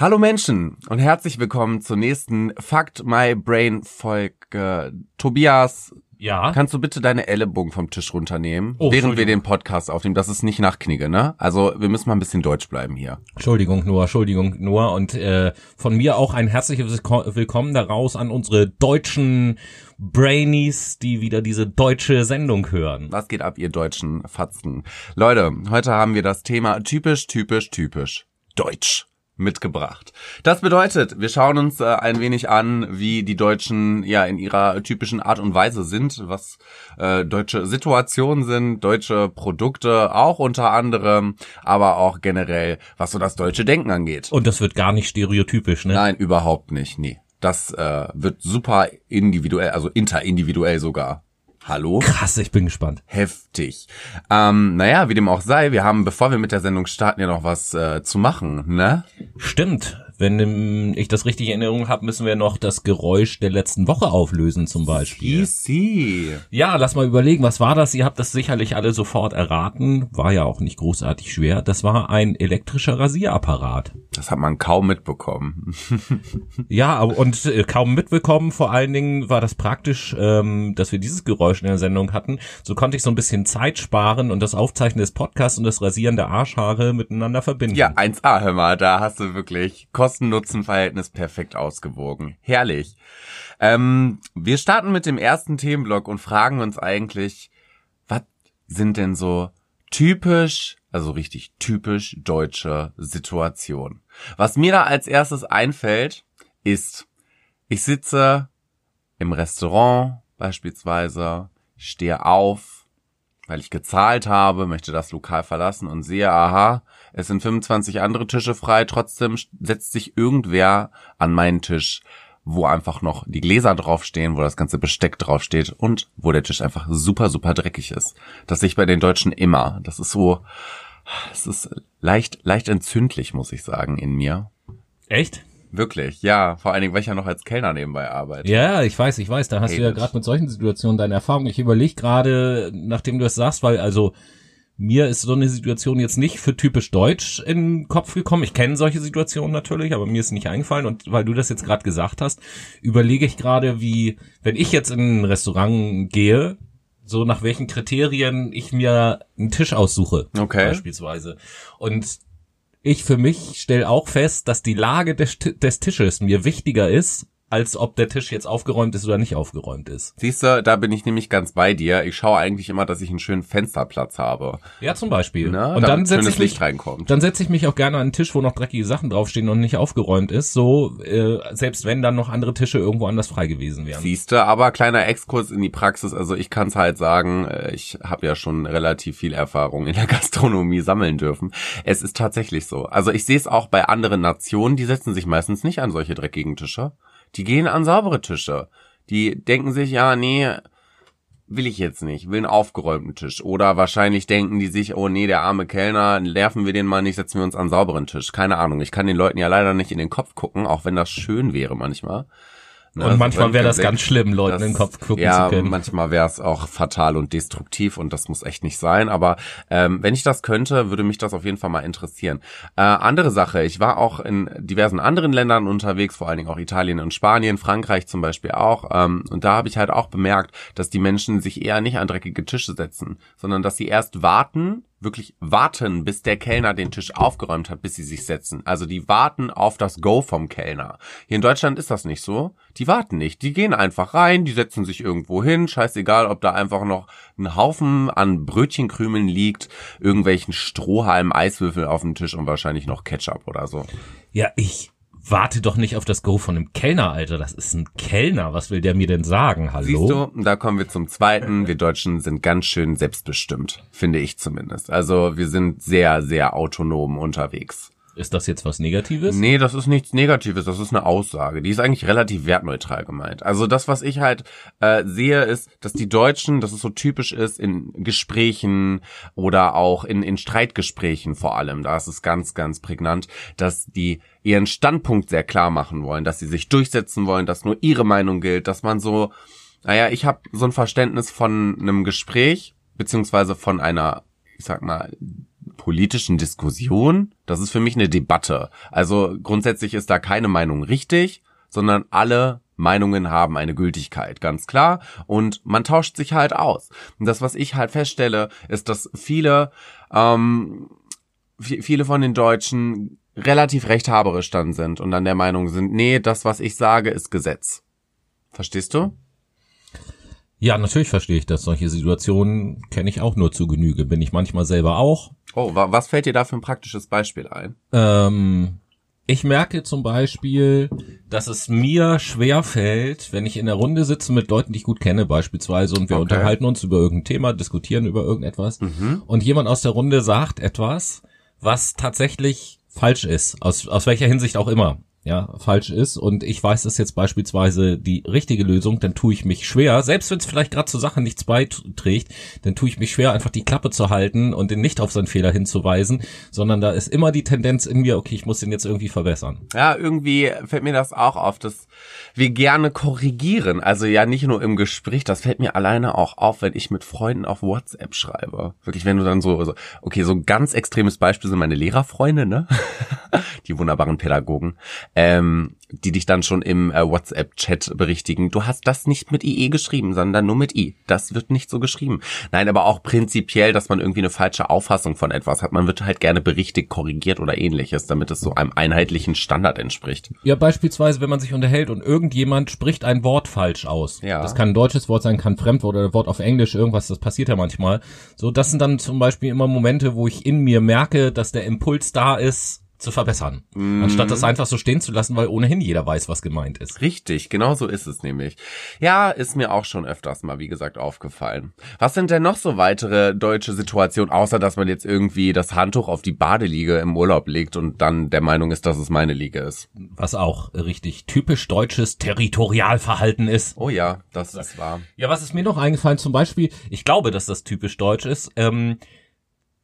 Hallo Menschen und herzlich willkommen zur nächsten Fact My Brain Folge. Tobias, Ja. kannst du bitte deine Ellenbogen vom Tisch runternehmen, Oh, während wir den Podcast aufnehmen? Das ist nicht nach Knigge, ne? Also wir müssen mal ein bisschen deutsch bleiben hier. Entschuldigung, Noah, Entschuldigung, Noah. Und äh, von mir auch ein herzliches Willko- Willkommen daraus an unsere deutschen Brainies, die wieder diese deutsche Sendung hören. Was geht ab, ihr deutschen Fatzen? Leute, heute haben wir das Thema typisch, typisch, typisch Deutsch mitgebracht. Das bedeutet, wir schauen uns äh, ein wenig an, wie die Deutschen ja in ihrer typischen Art und Weise sind, was äh, deutsche Situationen sind, deutsche Produkte auch unter anderem, aber auch generell, was so das deutsche Denken angeht. Und das wird gar nicht stereotypisch, ne? Nein, überhaupt nicht, nee. Das äh, wird super individuell, also interindividuell sogar. Hallo? Krass, ich bin gespannt. heftig. Ähm, naja, wie dem auch sei, wir haben, bevor wir mit der Sendung starten, ja noch was äh, zu machen, ne? Stimmt. Wenn ähm, ich das richtig in Erinnerung habe, müssen wir noch das Geräusch der letzten Woche auflösen zum Beispiel. Easy. Ja, lass mal überlegen, was war das? Ihr habt das sicherlich alle sofort erraten. War ja auch nicht großartig schwer. Das war ein elektrischer Rasierapparat. Das hat man kaum mitbekommen. Ja, und äh, kaum mitbekommen. Vor allen Dingen war das praktisch, ähm, dass wir dieses Geräusch in der Sendung hatten. So konnte ich so ein bisschen Zeit sparen und das Aufzeichnen des Podcasts und das Rasieren der Arschhaare miteinander verbinden. Ja, 1A, hör mal, da hast du wirklich Kosten-Nutzen-Verhältnis perfekt ausgewogen. Herrlich. Ähm, wir starten mit dem ersten Themenblock und fragen uns eigentlich, was sind denn so typisch, also richtig typisch deutsche Situationen? Was mir da als erstes einfällt, ist, ich sitze im Restaurant beispielsweise, stehe auf, weil ich gezahlt habe, möchte das Lokal verlassen und sehe, aha, es sind 25 andere Tische frei, trotzdem setzt sich irgendwer an meinen Tisch, wo einfach noch die Gläser draufstehen, wo das ganze Besteck draufsteht und wo der Tisch einfach super, super dreckig ist. Das sehe ich bei den Deutschen immer. Das ist so, es ist leicht, leicht entzündlich, muss ich sagen, in mir. Echt? Wirklich, ja. Vor allen Dingen, weil ich ja noch als Kellner nebenbei arbeite. Ja, ich weiß, ich weiß. Da hast Hey, du ja das- gerade mit solchen Situationen deine Erfahrung. Ich überlege gerade, nachdem du es sagst, weil also mir ist so eine Situation jetzt nicht für typisch deutsch in den Kopf gekommen. Ich kenne solche Situationen natürlich, aber mir ist nicht eingefallen. Und weil du das jetzt gerade gesagt hast, überlege ich gerade, wie, wenn ich jetzt in ein Restaurant gehe, so nach welchen Kriterien ich mir einen Tisch aussuche. Okay. Beispielsweise. Und ich für mich stelle auch fest, dass die Lage des, des Tisches mir wichtiger ist, als ob der Tisch jetzt aufgeräumt ist oder nicht aufgeräumt ist. Siehst du, da bin ich nämlich ganz bei dir. Ich schaue eigentlich immer, dass ich einen schönen Fensterplatz habe. Ja, zum Beispiel. Ne? Und dann setze ich Licht mich, reinkommt. dann setze ich mich auch gerne an einen Tisch, wo noch dreckige Sachen draufstehen und nicht aufgeräumt ist, so äh, selbst wenn dann noch andere Tische irgendwo anders frei gewesen wären. Siehste, aber kleiner Exkurs in die Praxis. Also ich kann es halt sagen, äh, ich habe ja schon relativ viel Erfahrung in der Gastronomie sammeln dürfen. Es ist tatsächlich so. Also ich sehe es auch bei anderen Nationen, die setzen sich meistens nicht an solche dreckigen Tische. Die gehen an saubere Tische. Die denken sich, ja, nee, will ich jetzt nicht, will einen aufgeräumten Tisch. Oder wahrscheinlich denken die sich, oh nee, der arme Kellner, nerven wir den mal nicht, setzen wir uns an sauberen Tisch. Keine Ahnung, ich kann den Leuten ja leider nicht in den Kopf gucken, auch wenn das schön wäre manchmal. Ne, Und also manchmal wäre das ganz schlimm, Leuten Das- in den Kopf gucken ja, zu können. manchmal wäre es auch fatal und destruktiv und das muss echt nicht sein. Aber ähm, wenn ich das könnte, würde mich das auf jeden Fall mal interessieren. Äh, andere Sache, ich war auch in diversen anderen Ländern unterwegs, vor allen Dingen auch Italien und Spanien, Frankreich zum Beispiel auch. Ähm, und da habe ich halt auch bemerkt, dass die Menschen sich eher nicht an dreckige Tische setzen, sondern dass sie erst warten, wirklich warten, bis der Kellner den Tisch aufgeräumt hat, bis sie sich setzen. Also die warten auf das Go vom Kellner. Hier in Deutschland ist das nicht so. Die warten nicht. Die gehen einfach rein, die setzen sich irgendwo hin, scheißegal, ob da einfach noch ein Haufen an Brötchenkrümeln liegt, irgendwelchen Strohhalm, Eiswürfel auf dem Tisch und wahrscheinlich noch Ketchup oder so. Ja, ich warte doch nicht auf das Go von einem Kellner, Alter. Das ist ein Kellner. Was will der mir denn sagen? Hallo? Siehst du, da kommen wir zum zweiten. Wir Deutschen sind ganz schön selbstbestimmt, finde ich zumindest. Also wir sind sehr, sehr autonom unterwegs. Ist das jetzt was Negatives? Nee, das ist nichts Negatives, das ist eine Aussage. Die ist eigentlich relativ wertneutral gemeint. Also das, was ich halt äh, sehe, ist, dass die Deutschen, dass es so typisch ist in Gesprächen oder auch in, in Streitgesprächen vor allem, da ist es ganz, ganz prägnant, dass die ihren Standpunkt sehr klar machen wollen, dass sie sich durchsetzen wollen, dass nur ihre Meinung gilt, dass man so, naja, ich habe so ein Verständnis von einem Gespräch, beziehungsweise von einer, ich sag mal, politischen Diskussion, das ist für mich eine Debatte. Also grundsätzlich ist da keine Meinung richtig, sondern alle Meinungen haben eine Gültigkeit, ganz klar. Und man tauscht sich halt aus. Und das, was ich halt feststelle, ist, dass viele, ähm, viele von den Deutschen relativ rechthaberisch dann sind und dann der Meinung sind, nee, das, was ich sage, ist Gesetz. Verstehst du? Ja, natürlich verstehe ich das. Solche Situationen kenne ich auch nur zu Genüge. Bin ich manchmal selber auch. Oh, was fällt dir da für ein praktisches Beispiel ein? Ähm, ich merke zum Beispiel, dass es mir schwer fällt, wenn ich in der Runde sitze mit Leuten, die ich gut kenne beispielsweise und wir okay. unterhalten uns über irgendein Thema, diskutieren über irgendetwas mhm. und jemand aus der Runde sagt etwas, was tatsächlich falsch ist, aus, aus welcher Hinsicht auch immer ja, falsch ist und ich weiß, das jetzt beispielsweise die richtige Lösung, dann tue ich mich schwer, selbst wenn es vielleicht gerade zur Sache nichts beiträgt, dann tue ich mich schwer, einfach die Klappe zu halten und den nicht auf seinen Fehler hinzuweisen, sondern da ist immer die Tendenz in mir, okay, ich muss den jetzt irgendwie verbessern. Ja, irgendwie fällt mir das auch auf, dass wir gerne korrigieren, also ja nicht nur im Gespräch, das fällt mir alleine auch auf, wenn ich mit Freunden auf WhatsApp schreibe. Wirklich, wenn du dann so, so okay, so ein ganz extremes Beispiel sind meine Lehrerfreunde, ne? die wunderbaren Pädagogen ähm, die dich dann schon im äh, WhatsApp-Chat berichtigen. Du hast das nicht mit IE geschrieben, sondern nur mit I. Das wird nicht so geschrieben. Nein, aber auch prinzipiell, dass man irgendwie eine falsche Auffassung von etwas hat. Man wird halt gerne berichtigt, korrigiert oder ähnliches, damit es so einem einheitlichen Standard entspricht. Ja, beispielsweise, wenn man sich unterhält und irgendjemand spricht ein Wort falsch aus. Ja. Das kann ein deutsches Wort sein, kann ein Fremdwort oder ein Wort auf Englisch, irgendwas, das passiert ja manchmal. So, das sind dann zum Beispiel immer Momente, wo ich in mir merke, dass der Impuls da ist, zu verbessern. Mhm. Anstatt das einfach so stehen zu lassen, weil ohnehin jeder weiß, was gemeint ist. Richtig, genau so ist es nämlich. Ja, ist mir auch schon öfters mal, wie gesagt, aufgefallen. Was sind denn noch so weitere deutsche Situationen, außer dass man jetzt irgendwie das Handtuch auf die Badeliege im Urlaub legt und dann der Meinung ist, dass es meine Liege ist? Was auch richtig typisch deutsches Territorialverhalten ist. Oh ja, das ist wahr. Ja, was ist mir noch eingefallen? Zum Beispiel, ich glaube, dass das typisch deutsch ist. Ähm,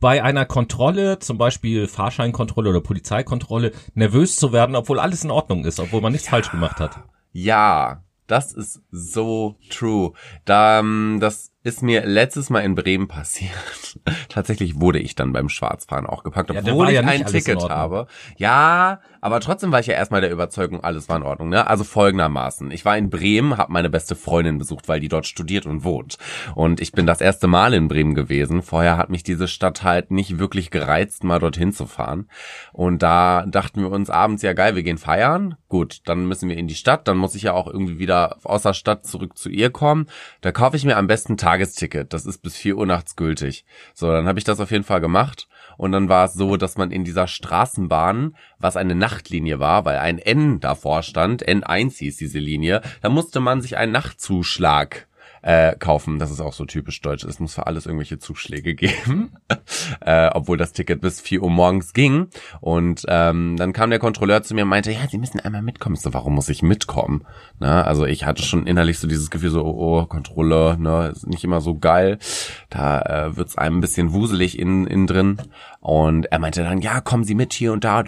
bei einer Kontrolle, zum Beispiel Fahrscheinkontrolle oder Polizeikontrolle, nervös zu werden, obwohl alles in Ordnung ist, obwohl man nichts ja. falsch gemacht hat. Ja, das ist so true. Da, das ist mir letztes Mal in Bremen passiert. Tatsächlich wurde ich dann beim Schwarzfahren auch gepackt, obwohl ja, ich ja ein Ticket habe. Ja, aber trotzdem war ich ja erstmal der Überzeugung, alles war in Ordnung. Ne? Also folgendermaßen. Ich war in Bremen, habe meine beste Freundin besucht, weil die dort studiert und wohnt. Und ich bin das erste Mal in Bremen gewesen. Vorher hat mich diese Stadt halt nicht wirklich gereizt, mal dorthin zu fahren. Und da dachten wir uns abends, ja geil, wir gehen feiern. Gut, dann müssen wir in die Stadt. Dann muss ich ja auch irgendwie wieder aus der Stadt zurück zu ihr kommen. Da kaufe ich mir am besten Tag Tagesticket. Das ist bis vier Uhr nachts gültig. So, dann habe ich das auf jeden Fall gemacht. Und dann war es so, dass man in dieser Straßenbahn, was eine Nachtlinie war, weil ein N davor stand, N1 hieß diese Linie, da musste man sich einen Nachtzuschlag äh, kaufen. Das ist auch so typisch deutsch. Es muss für alles irgendwelche Zuschläge geben, äh, obwohl das Ticket bis 4 Uhr morgens ging. Und ähm, dann kam der Kontrolleur zu mir und meinte, ja, Sie müssen einmal mitkommen. Ich so, warum muss ich mitkommen? Na, also ich hatte schon innerlich so dieses Gefühl, so, oh, oh Kontrolle, ne, ist nicht immer so geil. Da äh, wird's einem ein bisschen wuselig innen, innen drin. Und er meinte dann, ja, kommen Sie mit hier und da.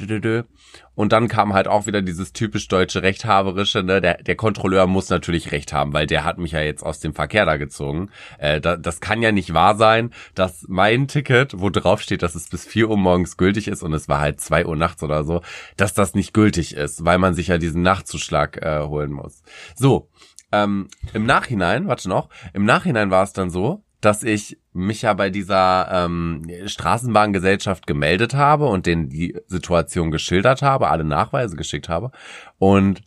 Und dann kam halt auch wieder dieses typisch deutsche Rechthaberische, ne? Der, der Kontrolleur muss natürlich Recht haben, weil der hat mich ja jetzt aus dem Verkehr da gezogen. Äh, da, das kann ja nicht wahr sein, dass mein Ticket, wo drauf steht, dass es bis vier Uhr morgens gültig ist und es war halt zwei Uhr nachts oder so, dass das nicht gültig ist, weil man sich ja diesen Nachtzuschlag äh, holen muss. So, ähm, im Nachhinein, warte noch, im Nachhinein war es dann so, dass ich mich ja bei dieser ähm, Straßenbahngesellschaft gemeldet habe und denen die Situation geschildert habe, alle Nachweise geschickt habe. Und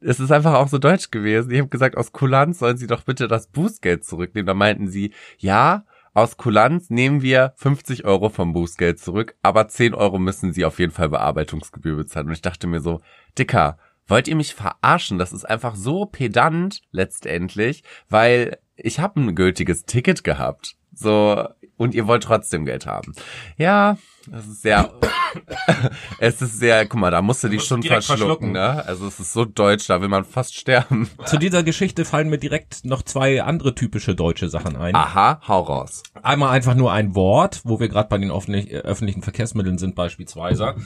es ist einfach auch so deutsch gewesen. Ich habe gesagt, aus Kulanz sollen sie doch bitte das Bußgeld zurücknehmen. Da meinten sie, ja, aus Kulanz nehmen wir 50 Euro vom Bußgeld zurück, aber 10 Euro müssen sie auf jeden Fall Bearbeitungsgebühr bezahlen. Und ich dachte mir so, Dicker, wollt ihr mich verarschen? Das ist einfach so pedant letztendlich, weil ich habe ein gültiges Ticket gehabt. So, und ihr wollt trotzdem Geld haben. Ja, das ist sehr, es ist sehr, guck mal, da musst du dich schon verschlucken, verschlucken, ne? Also es ist so deutsch, da will man fast sterben. Zu dieser Geschichte fallen mir direkt noch zwei andere typische deutsche Sachen ein. Aha, hau raus. Einmal einfach nur ein Wort, wo wir gerade bei den öffentlichen Verkehrsmitteln sind beispielsweise.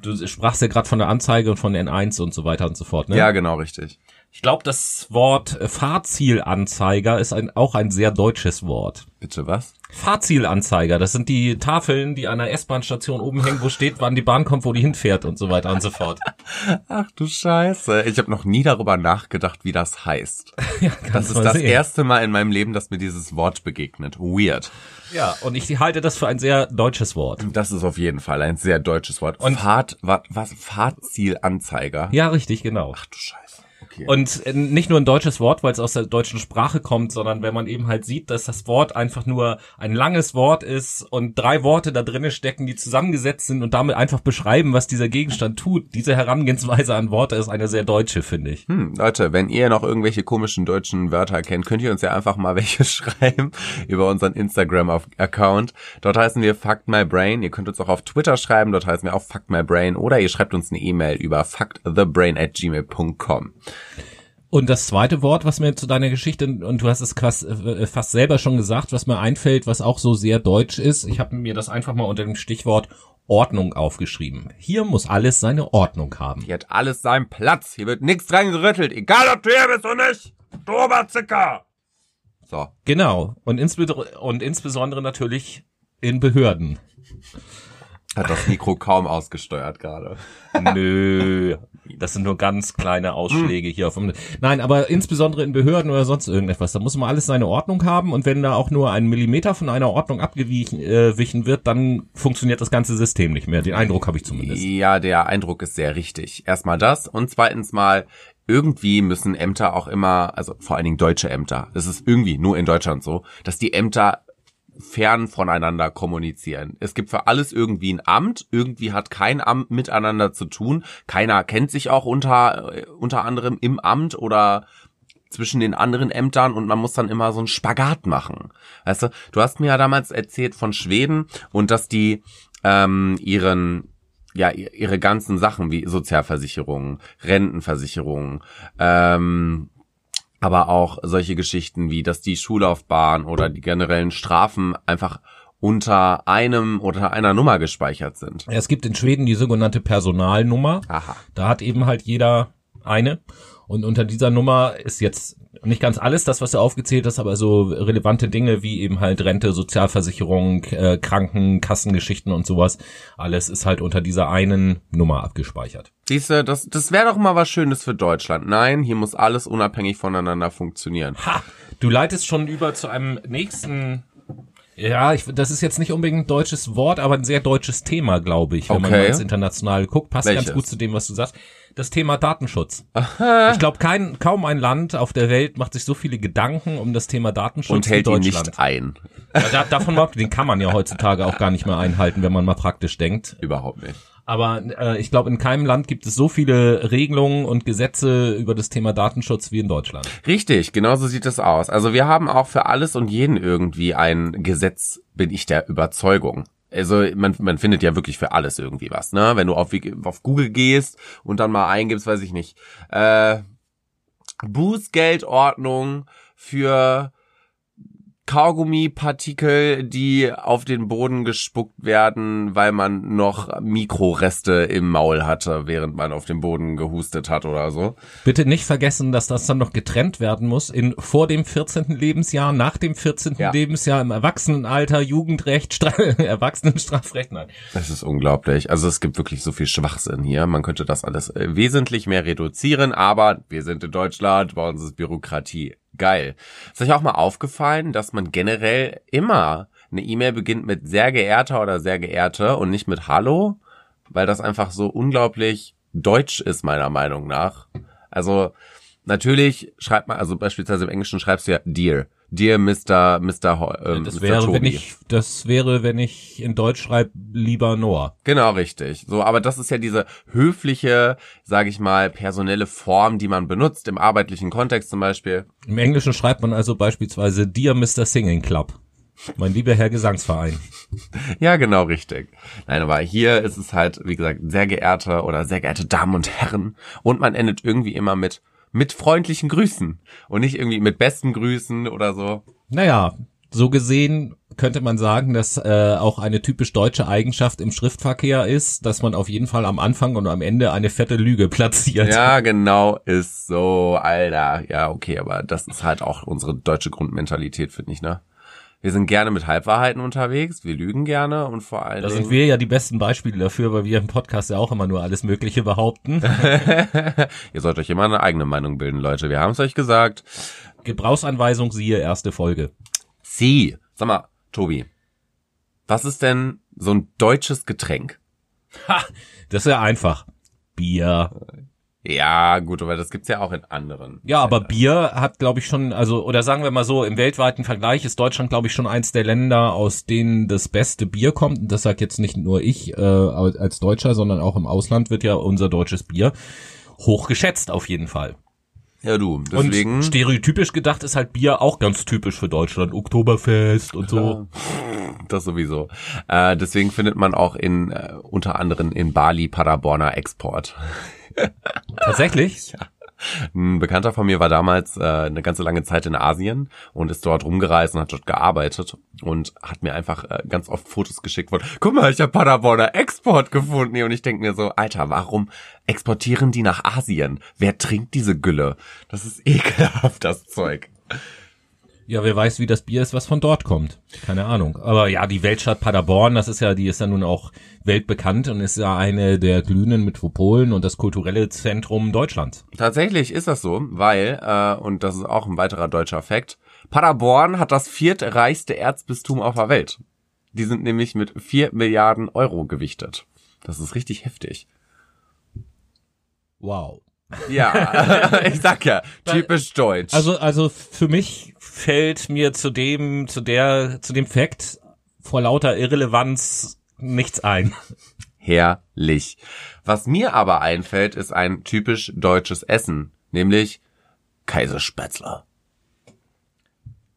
Du sprachst ja gerade von der Anzeige und von N1 und so weiter und so fort, ne? Ja, genau, richtig. Ich glaube, das Wort Fahrzielanzeiger ist ein, auch ein sehr deutsches Wort. Bitte was? Fahrzielanzeiger, das sind die Tafeln, die an der S-Bahn-Station oben hängen, wo steht, wann die Bahn kommt, wo die hinfährt und so weiter und so fort. Ach du Scheiße. Ich habe noch nie darüber nachgedacht, wie das heißt. Ja, Das ist das sehen. erste Mal in meinem Leben, dass mir dieses Wort begegnet. Weird. Ja, und ich halte das für ein sehr deutsches Wort. Das ist auf jeden Fall ein sehr deutsches Wort. Und- Fahrt, was, was Fahrtzielanzeiger? Ja, richtig, genau. Ach du Scheiße. Okay. Und äh, nicht nur ein deutsches Wort, weil es aus der deutschen Sprache kommt, sondern wenn man eben halt sieht, dass das Wort einfach nur ein langes Wort ist und drei Worte da drinnen stecken, die zusammengesetzt sind und damit einfach beschreiben, was dieser Gegenstand tut. Diese Herangehensweise an Worte ist eine sehr deutsche, finde ich. Hm, Leute, wenn ihr noch irgendwelche komischen deutschen Wörter kennt, könnt ihr uns ja einfach mal welche schreiben über unseren Instagram-Account. Dort heißen wir Fuck My Brain. Ihr könnt uns auch auf Twitter schreiben, dort heißen wir auch Fuck My Brain. Oder ihr schreibt uns eine E-Mail über fuckthebrain at gmail.com. Und das zweite Wort, was mir zu deiner Geschichte, und du hast es fast, äh, fast selber schon gesagt, was mir einfällt, was auch so sehr deutsch ist, ich habe mir das einfach mal unter dem Stichwort Ordnung aufgeschrieben. Hier muss alles seine Ordnung haben. Hier hat alles seinen Platz. Hier wird nichts dran gerüttelt. Egal, ob du hier bist oder nicht. Du Oberzicker. So. Genau. Und, insbesondere, und insbesondere natürlich in Behörden. Hat das Mikro kaum ausgesteuert gerade. Nö. Das sind nur ganz kleine Ausschläge hier auf dem. Nein, aber insbesondere in Behörden oder sonst irgendetwas. Da muss man alles seine Ordnung haben und wenn da auch nur ein Millimeter von einer Ordnung abgewichen äh, wird, dann funktioniert das ganze System nicht mehr. Den Eindruck habe ich zumindest. Ja, der Eindruck ist sehr richtig. Erstmal das und zweitens mal, irgendwie müssen Ämter auch immer, also vor allen Dingen deutsche Ämter, das ist irgendwie nur in Deutschland so, dass die Ämter fern voneinander kommunizieren. Es gibt für alles irgendwie ein Amt, irgendwie hat kein Amt miteinander zu tun, keiner kennt sich auch unter, äh, unter anderem im Amt oder zwischen den anderen Ämtern und man muss dann immer so einen Spagat machen. Weißt du, du hast mir ja damals erzählt von Schweden und dass die ähm, ihren ja ihre ganzen Sachen wie Sozialversicherungen, Rentenversicherungen, ähm, aber auch solche Geschichten wie, dass die Schullaufbahn oder die generellen Strafen einfach unter einem oder einer Nummer gespeichert sind. Es gibt in Schweden die sogenannte Personalnummer. Aha. Da hat eben halt jeder eine. Und unter dieser Nummer ist jetzt nicht ganz alles das, was du aufgezählt hast, aber so relevante Dinge wie eben halt Rente, Sozialversicherung, äh, Krankenkassengeschichten und sowas. Alles ist halt unter dieser einen Nummer abgespeichert. Siehste, das, das wäre doch mal was Schönes für Deutschland. Nein, hier muss alles unabhängig voneinander funktionieren. Ha! Du leitest schon über zu einem nächsten. Ja, ich, das ist jetzt nicht unbedingt ein deutsches Wort, aber ein sehr deutsches Thema, glaube ich, wenn man Okay. mal ins Internationale guckt. Passt Welches? ganz gut zu dem, was du sagst. Das Thema Datenschutz. Ich glaube, kein, kaum ein Land auf der Welt macht sich so viele Gedanken um das Thema Datenschutz Und hält ihn Deutschland. nicht ein. Ja, da, davon ab- den kann man ja heutzutage auch gar nicht mehr einhalten, wenn man mal praktisch denkt. Überhaupt nicht. Aber äh, ich glaube, in keinem Land gibt es so viele Regelungen und Gesetze über das Thema Datenschutz wie in Deutschland. Richtig, genau so sieht es aus. Also wir haben auch für alles und jeden irgendwie ein Gesetz, bin ich der Überzeugung. Also man, man findet ja wirklich für alles irgendwie was, ne? Wenn du auf, auf Google gehst und dann mal eingibst, weiß ich nicht, äh, Bußgeldordnung für Kaugummipartikel, die auf den Boden gespuckt werden, weil man noch Mikroreste im Maul hatte, während man auf dem Boden gehustet hat oder so. Bitte nicht vergessen, dass das dann noch getrennt werden muss in vor dem 14. Lebensjahr, nach dem 14. Ja. Lebensjahr, im Erwachsenenalter, Jugendrecht, Stra Erwachsenenstrafrecht. Nein. Das ist unglaublich. Also es gibt wirklich so viel Schwachsinn hier. Man könnte das alles äh, wesentlich mehr reduzieren, aber wir sind in Deutschland, bei uns ist Bürokratie geil. Ist euch auch mal aufgefallen, dass man generell immer eine E-Mail beginnt mit sehr geehrter oder sehr geehrte und nicht mit Hallo, weil das einfach so unglaublich deutsch ist, meiner Meinung nach. Also natürlich schreibt man, also beispielsweise im Englischen schreibst du ja Dear. Dear Mr. Mr. Ho- ähm, Das Mr. wäre, wenn Tobi. ich, das wäre, wenn ich in Deutsch schreibe, lieber Noah. Genau, richtig. So, aber das ist ja diese höfliche, sage ich mal, personelle Form, die man benutzt im arbeitlichen Kontext zum Beispiel. Im Englischen schreibt man also beispielsweise Dear Mr. Singing Club. Mein lieber Herr Gesangsverein. Ja, genau, richtig. Nein, aber hier ist es halt, wie gesagt, sehr geehrte oder sehr geehrte Damen und Herren. Und man endet irgendwie immer mit mit freundlichen Grüßen und nicht irgendwie mit besten Grüßen oder so. Naja, so gesehen könnte man sagen, dass äh, auch eine typisch deutsche Eigenschaft im Schriftverkehr ist, dass man auf jeden Fall am Anfang und am Ende eine fette Lüge platziert. Ja, genau, ist so, Alter. Ja, okay, aber das ist halt auch unsere deutsche Grundmentalität, finde ich, ne? Wir sind gerne mit Halbwahrheiten unterwegs, wir lügen gerne und vor allem. Da sind wir ja die besten Beispiele dafür, weil wir im Podcast ja auch immer nur alles Mögliche behaupten. Ihr sollt euch immer eine eigene Meinung bilden, Leute. Wir haben es euch gesagt. Gebrauchsanweisung, siehe erste Folge. Sie. Sag mal, Tobi. Was ist denn so ein deutsches Getränk? Ha, das ist ja einfach. Bier. Ja, gut, aber das gibt's ja auch in anderen. Ja, aber Bier hat, glaube ich, schon, also, oder sagen wir mal so, im weltweiten Vergleich ist Deutschland, glaube ich, schon eins der Länder, aus denen das beste Bier kommt. Und das sagt jetzt nicht nur ich äh, als Deutscher, sondern auch im Ausland wird ja unser deutsches Bier hoch geschätzt, auf jeden Fall. Ja, du, deswegen. Und stereotypisch gedacht ist halt Bier auch ganz typisch für Deutschland. Oktoberfest und so. Das sowieso. Äh, deswegen findet man auch in, äh, unter anderem in Bali Paderborner Export. Tatsächlich? Ja. Ein Bekannter von mir war damals äh, eine ganze lange Zeit in Asien und ist dort rumgereist und hat dort gearbeitet und hat mir einfach äh, ganz oft Fotos geschickt von, guck mal, ich habe Paderborner Export gefunden. Und ich denk mir so, Alter, warum exportieren die nach Asien? Wer trinkt diese Gülle? Das ist ekelhaft, das Zeug. Ja, wer weiß, wie das Bier ist, was von dort kommt. Keine Ahnung. Aber ja, die Weltstadt Paderborn, das ist ja, die ist ja nun auch weltbekannt und ist ja eine der glühenden Metropolen und das kulturelle Zentrum Deutschlands. Tatsächlich ist das so, weil, äh, und das ist auch ein weiterer deutscher Fakt, Paderborn hat das viertreichste Erzbistum auf der Welt. Die sind nämlich mit vier Milliarden Euro gewichtet. Das ist richtig heftig. Wow. Ja, ich sag ja, typisch deutsch. Also, also für mich fällt mir zu dem, zu der, zu dem Fakt vor lauter Irrelevanz nichts ein. Herrlich. Was mir aber einfällt, ist ein typisch deutsches Essen, nämlich Kaiserspätzle.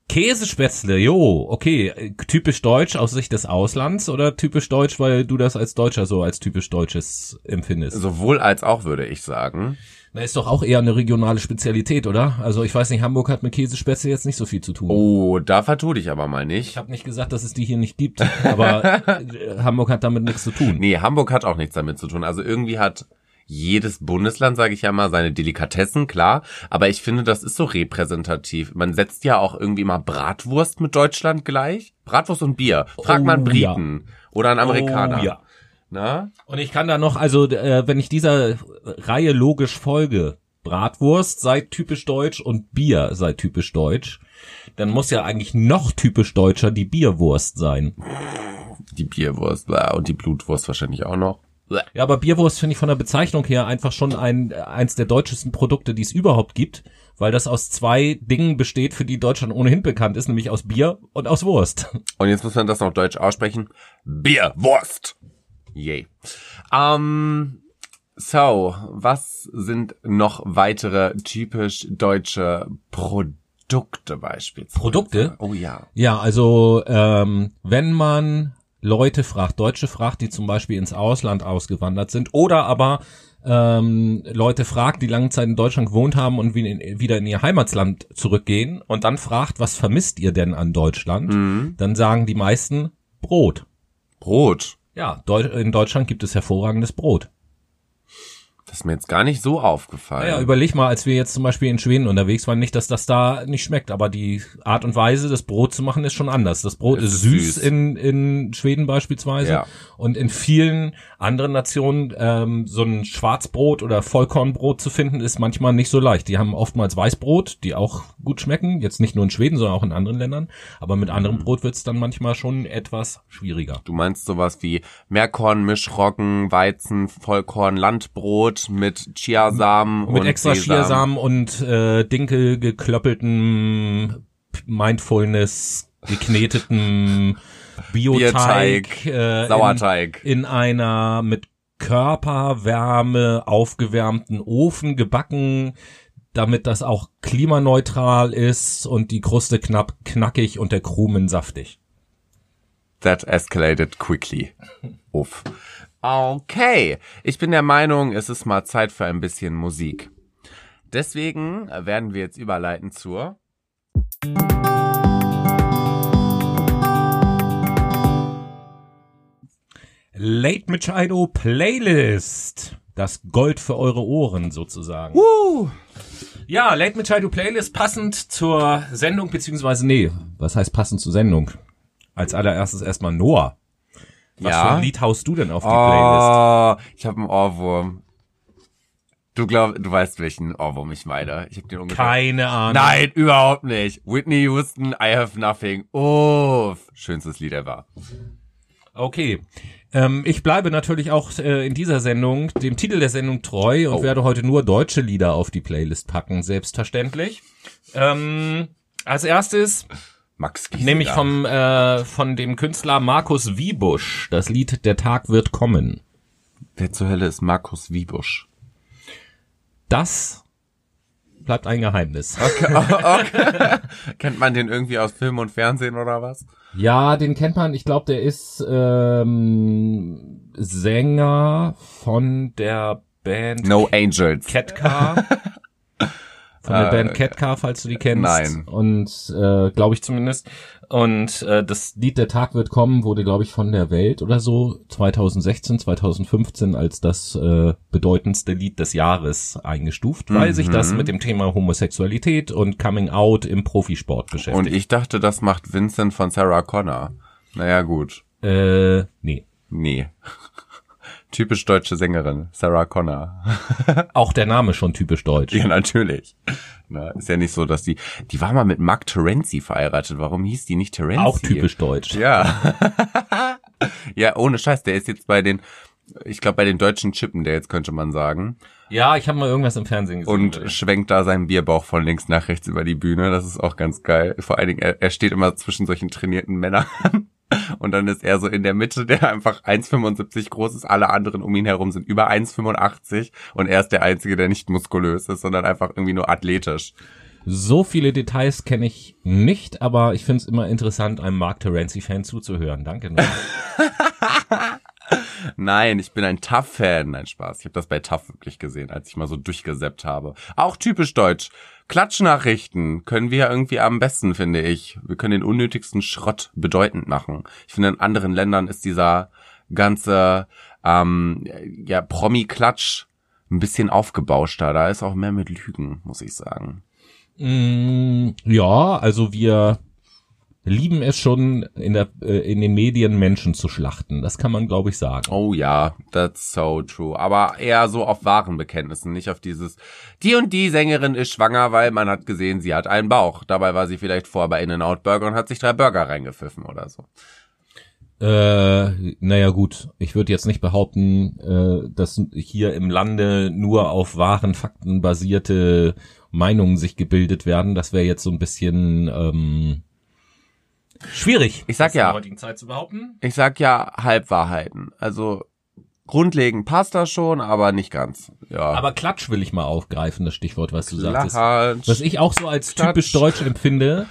Käsespätzle, jo, okay. Typisch deutsch aus Sicht des Auslands oder typisch deutsch, weil du das als Deutscher so als typisch deutsches empfindest? Sowohl als auch, würde ich sagen. Na, ist doch auch eher eine regionale Spezialität, oder? Also ich weiß nicht, Hamburg hat mit Käsespätzle jetzt nicht so viel zu tun. Oh, da vertue dich aber mal nicht. Ich habe nicht gesagt, dass es die hier nicht gibt, aber äh, Hamburg hat damit nichts zu tun. Nee, Hamburg hat auch nichts damit zu tun. Also irgendwie hat jedes Bundesland, sage ich ja mal, seine Delikatessen, klar. Aber ich finde, das ist so repräsentativ. Man setzt ja auch irgendwie mal Bratwurst mit Deutschland gleich. Bratwurst und Bier. Frag Oh, mal einen Briten oder einen Amerikaner. Oh, ja. Na? Und ich kann da noch, also äh, wenn ich dieser Reihe logisch folge, Bratwurst sei typisch deutsch und Bier sei typisch deutsch, dann muss ja eigentlich noch typisch deutscher die Bierwurst sein. Die Bierwurst blah, und die Blutwurst wahrscheinlich auch noch. Ja, aber Bierwurst finde ich von der Bezeichnung her einfach schon ein eins der deutschesten Produkte, die es überhaupt gibt, weil das aus zwei Dingen besteht, für die Deutschland ohnehin bekannt ist, nämlich aus Bier und aus Wurst. Und jetzt muss man das noch deutsch aussprechen. Bierwurst. Yay. Ähm, so, was sind noch weitere typisch deutsche Produkte beispielsweise? Produkte? Oh ja. Ja, also ähm, wenn man Leute fragt, Deutsche fragt, die zum Beispiel ins Ausland ausgewandert sind, oder aber ähm, Leute fragt, die lange Zeit in Deutschland gewohnt haben und wieder in ihr Heimatland zurückgehen und dann fragt, was vermisst ihr denn an Deutschland? Mhm. Dann sagen die meisten Brot. Brot. Ja, in Deutschland gibt es hervorragendes Brot. Das ist mir jetzt gar nicht so aufgefallen. Naja, überleg mal, als wir jetzt zum Beispiel in Schweden unterwegs waren, nicht, dass das da nicht schmeckt, aber die Art und Weise, das Brot zu machen, ist schon anders. Das Brot ist ist süß, süß. in, in Schweden beispielsweise Ja. und in vielen anderen Nationen ähm, so ein Schwarzbrot oder Vollkornbrot zu finden, ist manchmal nicht so leicht. Die haben oftmals Weißbrot, die auch gut schmecken, jetzt nicht nur in Schweden, sondern auch in anderen Ländern, aber mit anderem Mhm. Brot wird's dann manchmal schon etwas schwieriger. Du meinst sowas wie Mehrkorn, Mischroggen, Weizen, Vollkorn, Landbrot mit Chiasamen Mit und extra Sesam. Chiasamen und äh, Dinkel geklöppeltem Mindfulness geknetetem Bioteig, äh, Sauerteig. In, in einer mit Körperwärme aufgewärmten Ofen gebacken, damit das auch klimaneutral ist und die Kruste knapp knackig und der Krumen saftig. That escalated quickly. Uff. Okay, ich bin der Meinung, es ist mal Zeit für ein bisschen Musik. Deswegen äh, werden wir jetzt überleiten zur Late Machado Playlist. Das Gold für eure Ohren sozusagen. Woo! Ja, Late Machado Playlist passend zur Sendung, beziehungsweise, nee, was heißt passend zur Sendung? Als allererstes erstmal Noah. Was Ja. für ein Lied haust du denn auf die Playlist? Oh, ich habe einen Ohrwurm. Du glaub, du weißt, welchen Ohrwurm ich meine. Ich hab den ungefähr. Keine Ahnung. Nein, überhaupt nicht. Whitney Houston, I have nothing. Uff. Schönstes Lied ever. Okay. Ähm, ich bleibe natürlich auch äh, in dieser Sendung dem Titel der Sendung treu und Oh. werde heute nur deutsche Lieder auf die Playlist packen, selbstverständlich. Ähm, als erstes Max Giesinger. nehme ich vom äh, von dem Künstler Markus Wiebusch das Lied Der Tag wird kommen. Wer zur Hölle ist Markus Wiebusch? Das bleibt ein Geheimnis. Kennt man den irgendwie aus Film und Fernsehen oder was? Ja, den kennt man. Ich glaube, der ist ähm, Sänger von der Band No Angels. Catcar. Von der Äh, Band Catcar, falls du die kennst. nein. Und äh, glaube ich zumindest. Und äh, das Lied Der Tag wird kommen wurde, glaube ich, von der Welt oder so 2016, 2015 als das äh, bedeutendste Lied des Jahres eingestuft, weil sich Mhm. das mit dem Thema Homosexualität und Coming Out im Profisport beschäftigt. Und ich dachte, das macht Vincent von Sarah Connor. Naja, gut. äh, nee. Nee. Typisch deutsche Sängerin, Sarah Connor. Auch der Name schon typisch deutsch. Ja, natürlich. Na, ist ja nicht so, dass die, die war mal mit Mark Terenzi verheiratet. Warum hieß die nicht Terenzi? Auch typisch deutsch. Ja. ja, ohne Scheiß. Der ist jetzt bei den, ich glaube, bei den deutschen Chippen, der jetzt könnte man sagen. Ja, ich habe mal irgendwas im Fernsehen gesehen. Und schwenkt da seinen Bierbauch von links nach rechts über die Bühne. Das ist auch ganz geil. Vor allen Dingen, er, er steht immer zwischen solchen trainierten Männern. Und dann ist er so in der Mitte, der einfach 1,75 groß ist. Alle anderen um ihn herum sind über 1,85. Und er ist der Einzige, der nicht muskulös ist, sondern einfach irgendwie nur athletisch. So viele Details kenne ich nicht, aber ich finde es immer interessant, einem Mark Terenzi-Fan zuzuhören. Danke. Nein, ich bin ein Tough-Fan. Nein, Spaß. Ich habe das bei Tough wirklich gesehen, als ich mal so durchgesäppt habe. Auch typisch deutsch. Klatschnachrichten können wir irgendwie am besten, finde ich. Wir können den unnötigsten Schrott bedeutend machen. Ich finde, in anderen Ländern ist dieser ganze ähm, ja, Promi-Klatsch ein bisschen aufgebauschter. Da ist auch mehr mit Lügen, muss ich sagen. mm, ja, also wir lieben es schon in der äh, in den Medien Menschen zu schlachten. Das kann man, glaube ich, sagen. Oh ja, that's so true. Aber eher so auf wahren Bekenntnissen, nicht auf dieses, die und die Sängerin ist schwanger, weil man hat gesehen, sie hat einen Bauch. Dabei war sie vielleicht vor bei In-N-Out Burger und hat sich drei Burger reingepfiffen oder so. Äh, naja gut, ich würde jetzt nicht behaupten, äh, dass hier im Lande nur auf wahren Fakten basierte Meinungen sich gebildet werden. Das wäre jetzt so ein bisschen ähm, schwierig. Ich sag ja. der heutigen Zeit zu behaupten. Ich sag ja Halbwahrheiten. Also grundlegend passt das schon, aber nicht ganz. Ja. Aber Klatsch will ich mal aufgreifen, das Stichwort, was du sagtest. Klatsch. Was ich auch so als Klatsch. typisch deutsch empfinde,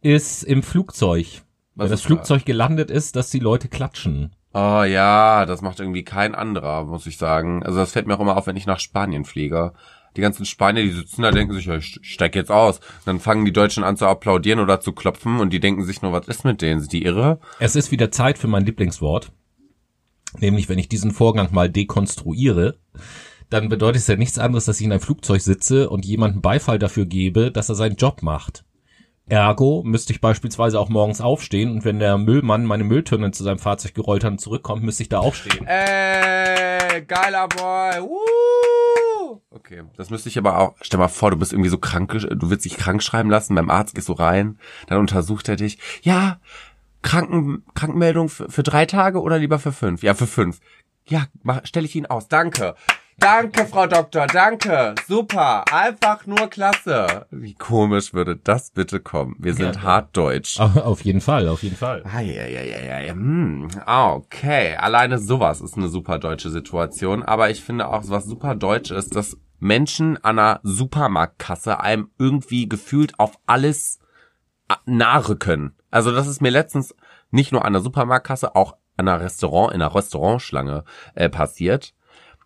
ist im Flugzeug. Was Wenn das Flugzeug gelandet ist, dass die Leute klatschen. Oh ja, das macht irgendwie kein anderer, muss ich sagen. Also das fällt mir auch immer auf, wenn ich nach Spanien fliege. Die ganzen Spanier, die sitzen da, denken sich, ja, ich steig jetzt aus. Und dann fangen die Deutschen an zu applaudieren oder zu klopfen und die denken sich nur, was ist mit denen? Sind die irre? Es ist wieder Zeit für mein Lieblingswort. Nämlich, wenn ich diesen Vorgang mal dekonstruiere, dann bedeutet es ja nichts anderes, dass ich in einem Flugzeug sitze und jemanden Beifall dafür gebe, dass er seinen Job macht. Ergo müsste ich beispielsweise auch morgens aufstehen und wenn der Müllmann meine Mülltonne zu seinem Fahrzeug gerollt hat und zurückkommt, müsste ich da aufstehen. Ey, geiler Boy. Okay, das müsste ich aber auch. Stell mal vor, du bist irgendwie so krank, du willst dich krank schreiben lassen, beim Arzt gehst du rein, dann untersucht er dich. Ja, Kranken, Krankenmeldung für, für drei Tage oder lieber für fünf? Ja, für fünf. Ja, mach, stelle ich ihn aus. Danke. Danke, Frau Doktor, danke. Super. Einfach nur klasse. Wie komisch würde das bitte kommen? Wir sind Ja. hart deutsch. Auf jeden Fall, auf jeden Fall. Eieieiei, hm, okay. Alleine sowas ist eine super deutsche Situation. Aber ich finde auch, was super deutsch ist, dass Menschen an einer Supermarktkasse einem irgendwie gefühlt auf alles a- nahrücken. Also das ist mir letztens nicht nur an der Supermarktkasse, auch an einer Restaurant, in einer Restaurantschlange äh, passiert.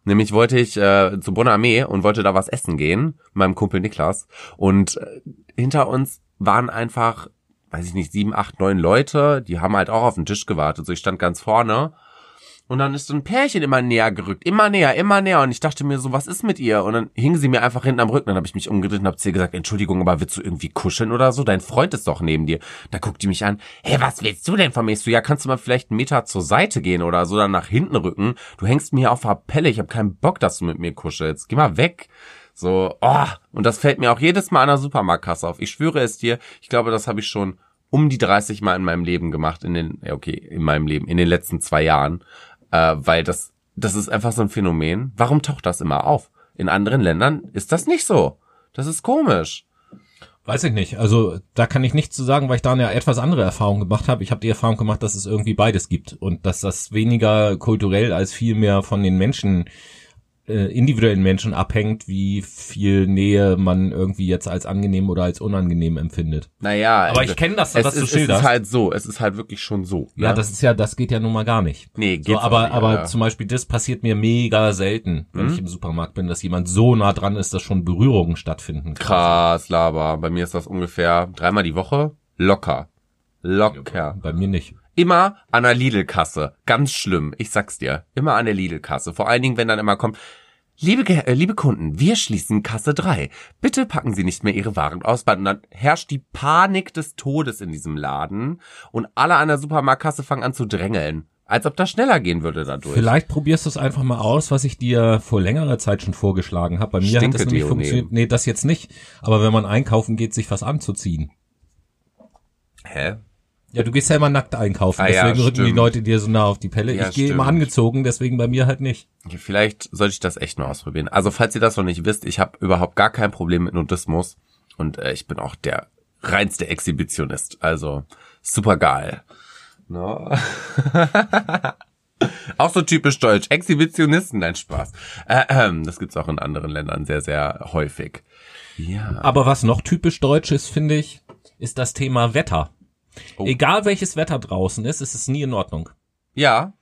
Nämlich wollte ich äh, zu Bonamé und wollte da was essen gehen, mit meinem Kumpel Niklas. Und äh, hinter uns waren einfach, weiß ich nicht, sieben, acht, neun Leute, die haben halt auch auf den Tisch gewartet. So, ich stand ganz vorne Und dann ist so ein Pärchen immer näher gerückt, immer näher, immer näher. Und ich dachte mir so, was ist mit ihr? Und dann hing sie mir einfach hinten am Rücken. Dann habe ich mich umgedreht und hab zu ihr gesagt, Entschuldigung, aber willst du irgendwie kuscheln oder so? Dein Freund ist doch neben dir. Da guckt die mich an, hey, was willst du denn von mir? Ich so, ja, kannst du mal vielleicht einen Meter zur Seite gehen oder so, dann nach hinten rücken. Du hängst mir auf der Pelle, ich habe keinen Bock, dass du mit mir kuschelst. Geh mal weg. So, oh, und das fällt mir auch jedes Mal an der Supermarktkasse auf. Ich schwöre es dir, ich glaube, das habe ich schon um die 30 Mal in meinem Leben gemacht, in den, okay, in meinem Leben, in den letzten zwei Jahren äh, weil das, das ist einfach so ein Phänomen. Warum taucht das immer auf? In anderen Ländern ist das nicht so. Das ist komisch. Weiß ich nicht. Also da kann ich nichts zu sagen, weil ich da eine etwas andere Erfahrung gemacht habe. Ich habe die Erfahrung gemacht, dass es irgendwie beides gibt und dass das weniger kulturell als viel mehr von den Menschen äh, individuellen Menschen abhängt, wie viel Nähe man irgendwie jetzt als angenehm oder als unangenehm empfindet. Naja, aber ich kenne das, was du ist, schilderst. Es ist halt so, es ist halt wirklich schon so. Ja, ne? das ist ja, das geht ja nun mal gar nicht. Nee, geht's so, aber nicht, aber ja. zum Beispiel das passiert mir mega selten, wenn Mhm. ich im Supermarkt bin, dass jemand so nah dran ist, dass schon Berührungen stattfinden. krass, Laber. Bei mir ist das ungefähr dreimal die Woche. Locker. Locker. Bei mir nicht. Immer an der Lidl-Kasse. Ganz schlimm. Ich sag's dir. Immer an der Lidl-Kasse. Vor allen Dingen, wenn dann immer kommt, Liebe, äh, liebe Kunden, wir schließen Kasse 3. Bitte packen Sie nicht mehr Ihre Waren aus. Und dann herrscht die Panik des Todes in diesem Laden und alle an der Supermarktkasse fangen an zu drängeln. Als ob das schneller gehen würde dadurch. Vielleicht probierst du es einfach mal aus, was ich dir vor längerer Zeit schon vorgeschlagen habe. Bei mir hat Stinke das nämlich funktioniert. Nee, das jetzt nicht. Aber wenn man einkaufen geht, sich was anzuziehen. Hä? Ja, du gehst ja immer nackt einkaufen, Ah ja, deswegen rücken die. Leute dir so nah auf die Pelle. Ja, ich gehe immer angezogen, deswegen bei mir halt nicht. Vielleicht sollte ich das echt mal ausprobieren. Also falls ihr das noch nicht wisst, ich habe überhaupt gar kein Problem mit Nudismus und äh, ich bin auch der reinste Exhibitionist. Also super geil. No. auch so typisch deutsch. Exhibitionisten, nein Spaß. Äh, ähm, das gibt's auch in anderen Ländern sehr, sehr häufig. Ja. Aber was noch typisch deutsch ist, finde ich, ist das Thema Wetter. Oh. Egal welches Wetter draußen ist, ist es nie in Ordnung. Ja.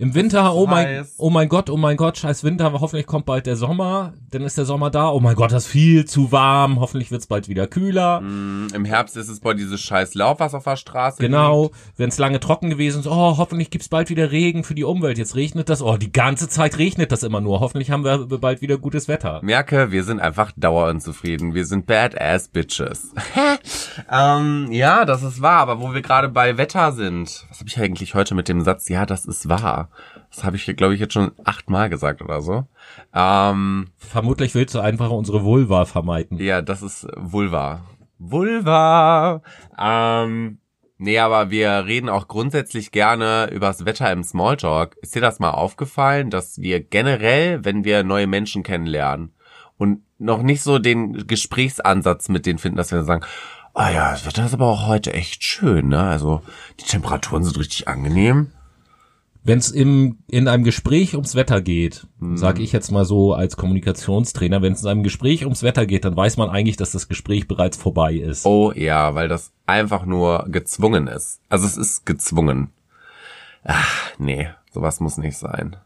Im Winter, oh mein, heiß. oh mein Gott, oh mein Gott, scheiß Winter, hoffentlich kommt bald der Sommer, dann ist der Sommer da, oh mein Gott, das ist viel zu warm, hoffentlich wird's bald wieder kühler. Mm, Im Herbst ist es boah dieses scheiß Laub, was auf der Straße Genau, wenn es lange trocken gewesen ist, oh, hoffentlich gibt's bald wieder Regen für die Umwelt. Jetzt regnet das, oh, die ganze Zeit regnet das immer nur. Hoffentlich haben wir bald wieder gutes Wetter. merke, wir sind einfach dauerunzufrieden. Wir sind badass Bitches. ähm, ja, das ist wahr, aber wo wir gerade bei Wetter sind, was habe ich eigentlich heute mit dem Satz, ja, das ist wahr. Das habe ich, glaube ich, jetzt schon achtmal gesagt oder so. Ähm, Vermutlich willst du einfach unsere Vulva vermeiden. ja, das ist Vulva. Vulva. Ähm, nee, aber wir reden auch grundsätzlich gerne übers Wetter im Smalltalk. Ist dir das mal aufgefallen, dass wir generell, wenn wir neue Menschen kennenlernen und noch nicht so den Gesprächsansatz mit denen finden, dass wir sagen, ah ja, das Wetter ist aber auch heute echt schön, ne? Also die Temperaturen sind richtig angenehm. Wenn es im in einem Gespräch ums Wetter geht, sage ich jetzt mal so als Kommunikationstrainer, wenn es in einem Gespräch ums Wetter geht, dann weiß man eigentlich, dass das Gespräch bereits vorbei ist. Oh ja, weil das einfach nur gezwungen ist. Also es ist gezwungen. Ach, nee, sowas muss nicht sein.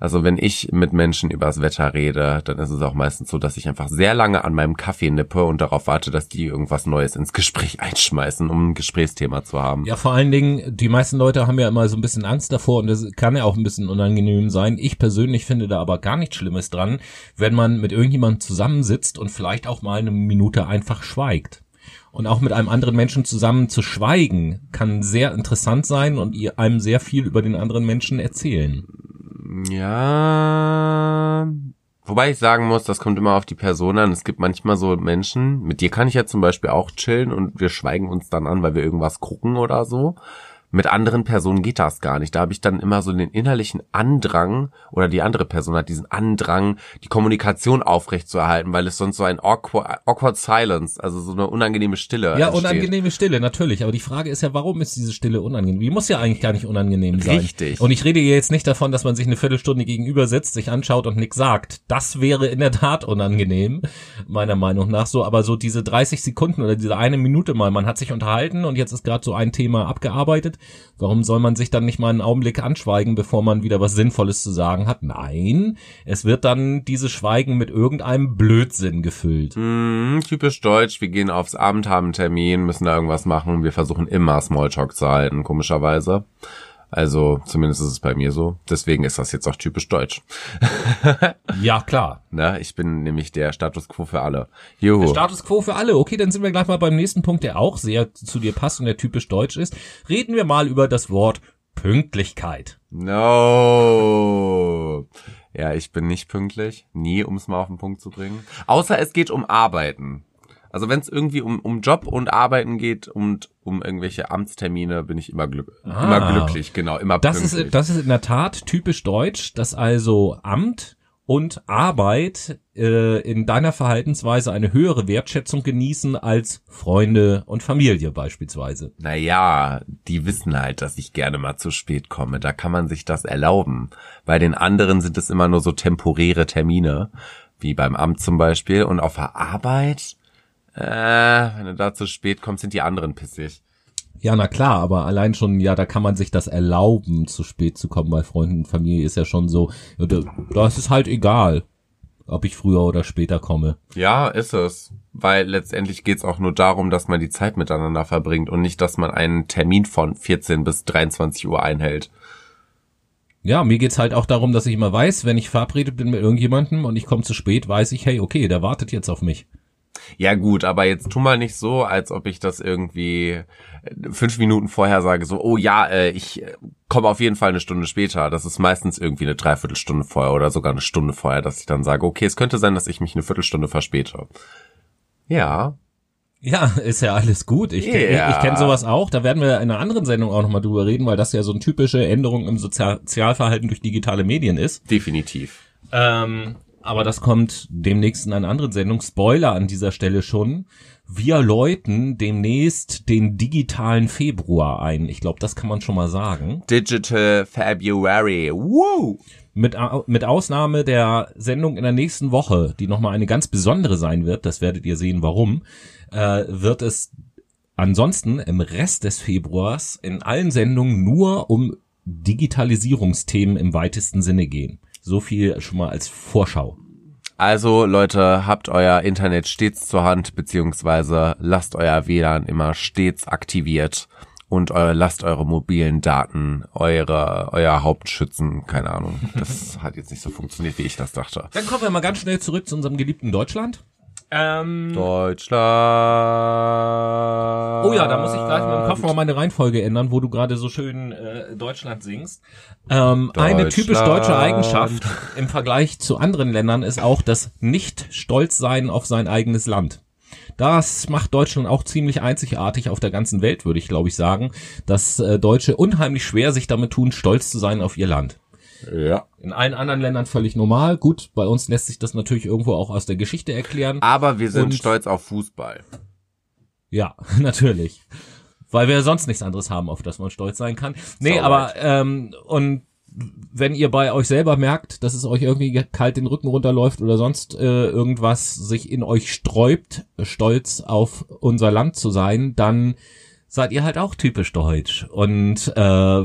Also wenn ich mit Menschen übers Wetter rede, dann ist es auch meistens so, dass ich einfach sehr lange an meinem Kaffee nippe und darauf warte, dass die irgendwas Neues ins Gespräch einschmeißen, um ein Gesprächsthema zu haben. Ja, vor allen Dingen, die meisten Leute haben ja immer so ein bisschen Angst davor und das kann ja auch ein bisschen unangenehm sein. Ich persönlich finde da aber gar nichts Schlimmes dran, wenn man mit irgendjemandem zusammensitzt und vielleicht auch mal eine Minute einfach schweigt. Und auch mit einem anderen Menschen zusammen zu schweigen, kann sehr interessant sein und einem sehr viel über den anderen Menschen erzählen. Ja. Wobei ich sagen muss, das kommt immer auf die Person an. Es gibt manchmal so Menschen, mit dir kann ich ja zum Beispiel auch chillen und wir schweigen uns dann an, weil wir irgendwas gucken oder so. Mit anderen Personen geht das gar nicht. Da habe ich dann immer so den innerlichen Andrang oder die andere Person hat diesen Andrang, die Kommunikation aufrechtzuerhalten, weil es sonst so ein awkward, awkward silence, also so eine unangenehme Stille Ja, entsteht. unangenehme Stille, natürlich. Aber die Frage ist ja, warum ist diese Stille unangenehm? Die muss ja eigentlich gar nicht unangenehm sein. Richtig. Und ich rede jetzt nicht davon, dass man sich eine Viertelstunde gegenüber sitzt, sich anschaut und nichts sagt. Das wäre in der Tat unangenehm, meiner Meinung nach so. Aber so diese 30 Sekunden oder diese eine Minute mal, man hat sich unterhalten und jetzt ist gerade so ein Thema abgearbeitet. Warum soll man sich dann nicht mal einen Augenblick anschweigen, bevor man wieder was Sinnvolles zu sagen hat? Nein, es wird dann dieses Schweigen mit irgendeinem Blödsinn gefüllt. Hm, typisch deutsch, wir gehen aufs Abend, haben einen Termin, müssen da irgendwas machen. Wir versuchen immer Smalltalk zu halten, komischerweise. Also zumindest ist es bei mir so. Deswegen ist das jetzt auch typisch deutsch. ja, klar. Na, ich bin nämlich der Status quo für alle. Juhu. Der Status quo für alle. Okay, dann sind wir gleich mal beim nächsten Punkt, der auch sehr zu dir passt und der typisch deutsch ist. Reden wir mal über das Wort Pünktlichkeit. No. Ja, ich bin nicht pünktlich. Nie, um es mal auf den Punkt zu bringen. Außer es geht um Arbeiten. Also wenn es irgendwie um, um Job und Arbeiten geht und um irgendwelche Amtstermine, bin ich immer, glück ah, immer glücklich, genau, immer das pünktlich. Ist, das ist in der Tat typisch deutsch, dass also Amt und Arbeit äh, in deiner Verhaltensweise eine höhere Wertschätzung genießen als Freunde und Familie beispielsweise. Naja, die wissen halt, dass ich gerne mal zu spät komme. Da kann man sich das erlauben. Bei den anderen sind es immer nur so temporäre Termine, wie beim Amt zum Beispiel. Und auf der Arbeit, äh, wenn du da zu spät kommst, sind die anderen pissig. Ja, na klar, aber allein schon, ja, da kann man sich das erlauben, zu spät zu kommen bei Freunden und Familie ist ja schon so, das ist halt egal, ob ich früher oder später komme. Ja, ist es. Weil letztendlich geht's auch nur darum, dass man die Zeit miteinander verbringt und nicht, dass man einen Termin von 14 bis 23 Uhr einhält. Ja, mir geht's halt auch darum, dass ich immer weiß, wenn ich verabredet bin mit irgendjemandem und ich komme zu spät, weiß ich, hey, okay, der wartet jetzt auf mich. Ja gut, aber jetzt tu mal nicht so, als ob ich das irgendwie äh, fünf Minuten vorher sage, so, oh ja, äh, ich äh, komme auf jeden Fall eine Stunde später. Das ist meistens irgendwie eine Dreiviertelstunde vorher oder sogar eine Stunde vorher, dass ich dann sage, okay, es könnte sein, dass ich mich eine Viertelstunde verspäte. Ja. Ja, ist ja alles gut. Ich, yeah. ich, ich kenne sowas auch. Da werden wir in einer anderen Sendung auch nochmal drüber reden, weil das ja so eine typische Änderung im Sozialverhalten durch digitale Medien ist. Definitiv. Ähm, aber das kommt demnächst in einer anderen Sendung. Spoiler an dieser Stelle schon. Wir läuten demnächst den digitalen Februar ein. Ich glaube, das kann man schon mal sagen. Digital February. Woo! Mit, mit Ausnahme der Sendung in der nächsten Woche, die nochmal eine ganz besondere sein wird, das werdet ihr sehen, warum, äh, wird es ansonsten im Rest des Februars in allen Sendungen nur um Digitalisierungsthemen im weitesten Sinne gehen. So viel schon mal als Vorschau. Also Leute, habt euer Internet stets zur Hand, beziehungsweise lasst euer WLAN immer stets aktiviert und äh, lasst eure mobilen Daten eure, euer Haupt schützen. Keine Ahnung. Das hat jetzt nicht so funktioniert, wie ich das dachte. Dann kommen wir mal ganz schnell zurück zu unserem geliebten Deutschland. Ähm, Deutschland. Oh ja, da muss ich gleich mit dem Kopf mal meine Reihenfolge ändern, wo du gerade so schön äh, Deutschland singst. Ähm, eine typisch deutsche Eigenschaft im Vergleich zu anderen Ländern ist auch das Nicht-Stolz-Sein auf sein eigenes Land. Das macht Deutschland auch ziemlich einzigartig auf der ganzen Welt, würde ich glaube ich sagen, dass äh, Deutsche unheimlich schwer sich damit tun, stolz zu sein auf ihr Land. Ja. In allen anderen Ländern völlig normal. Gut, bei uns lässt sich das natürlich irgendwo auch aus der Geschichte erklären. Aber wir sind und, stolz auf Fußball. Ja, natürlich. Weil wir sonst nichts anderes haben, auf das man stolz sein kann. Nee, so aber ähm, und wenn ihr bei euch selber merkt, dass es euch irgendwie kalt den Rücken runterläuft oder sonst äh, irgendwas sich in euch sträubt, stolz auf unser Land zu sein, dann seid ihr halt auch typisch deutsch. Und äh,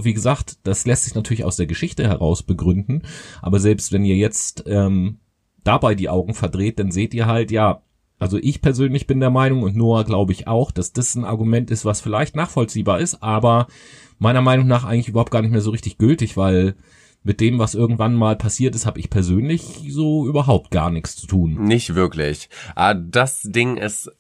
wie gesagt, das lässt sich natürlich aus der Geschichte heraus begründen. Aber selbst wenn ihr jetzt ähm, dabei die Augen verdreht, dann seht ihr halt, ja, also ich persönlich bin der Meinung und Noah glaube ich auch, dass das ein Argument ist, was vielleicht nachvollziehbar ist, aber meiner Meinung nach eigentlich überhaupt gar nicht mehr so richtig gültig, weil mit dem, was irgendwann mal passiert ist, habe ich persönlich so überhaupt gar nichts zu tun. Nicht wirklich. Ah, das Ding ist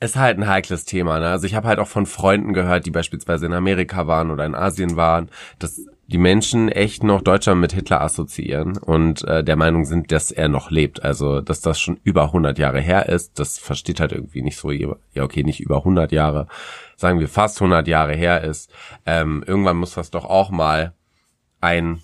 ist halt ein heikles Thema. Ne? Also ich habe halt auch von Freunden gehört, die beispielsweise in Amerika waren oder in Asien waren, dass die Menschen echt noch Deutschland mit Hitler assoziieren und äh, der Meinung sind, dass er noch lebt. Also dass das schon über 100 Jahre her ist, das versteht halt irgendwie nicht so. Ja, okay, nicht über 100 Jahre, sagen wir fast 100 Jahre her ist. Ähm, irgendwann muss das doch auch mal ein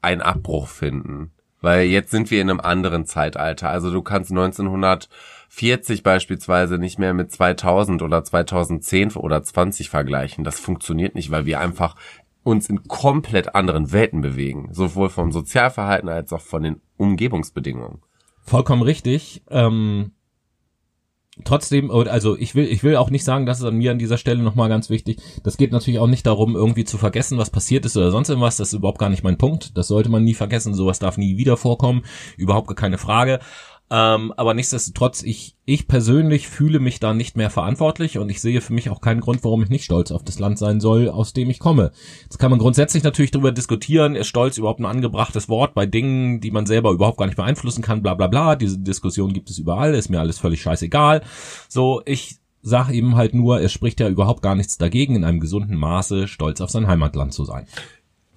ein Abbruch finden, weil jetzt sind wir in einem anderen Zeitalter. Also du kannst 1900 40 beispielsweise nicht mehr mit 2000 oder 2010 oder 20 vergleichen. Das funktioniert nicht, weil wir einfach uns in komplett anderen Welten bewegen. Sowohl vom Sozialverhalten als auch von den Umgebungsbedingungen. Vollkommen richtig. Ähm, trotzdem, also ich will, ich will auch nicht sagen, dass es an mir an dieser Stelle nochmal ganz wichtig. Das geht natürlich auch nicht darum, irgendwie zu vergessen, was passiert ist oder sonst irgendwas. Das ist überhaupt gar nicht mein Punkt. Das sollte man nie vergessen. Sowas darf nie wieder vorkommen. Überhaupt keine Frage. Ähm, aber nichtsdestotrotz, ich, ich persönlich fühle mich da nicht mehr verantwortlich und ich sehe für mich auch keinen Grund, warum ich nicht stolz auf das Land sein soll, aus dem ich komme. Jetzt kann man grundsätzlich natürlich darüber diskutieren, ist Stolz überhaupt ein angebrachtes Wort bei Dingen, die man selber überhaupt gar nicht beeinflussen kann, bla bla bla. Diese Diskussion gibt es überall, ist mir alles völlig scheißegal. So, ich sag eben halt nur, es spricht ja überhaupt gar nichts dagegen, in einem gesunden Maße stolz auf sein Heimatland zu sein.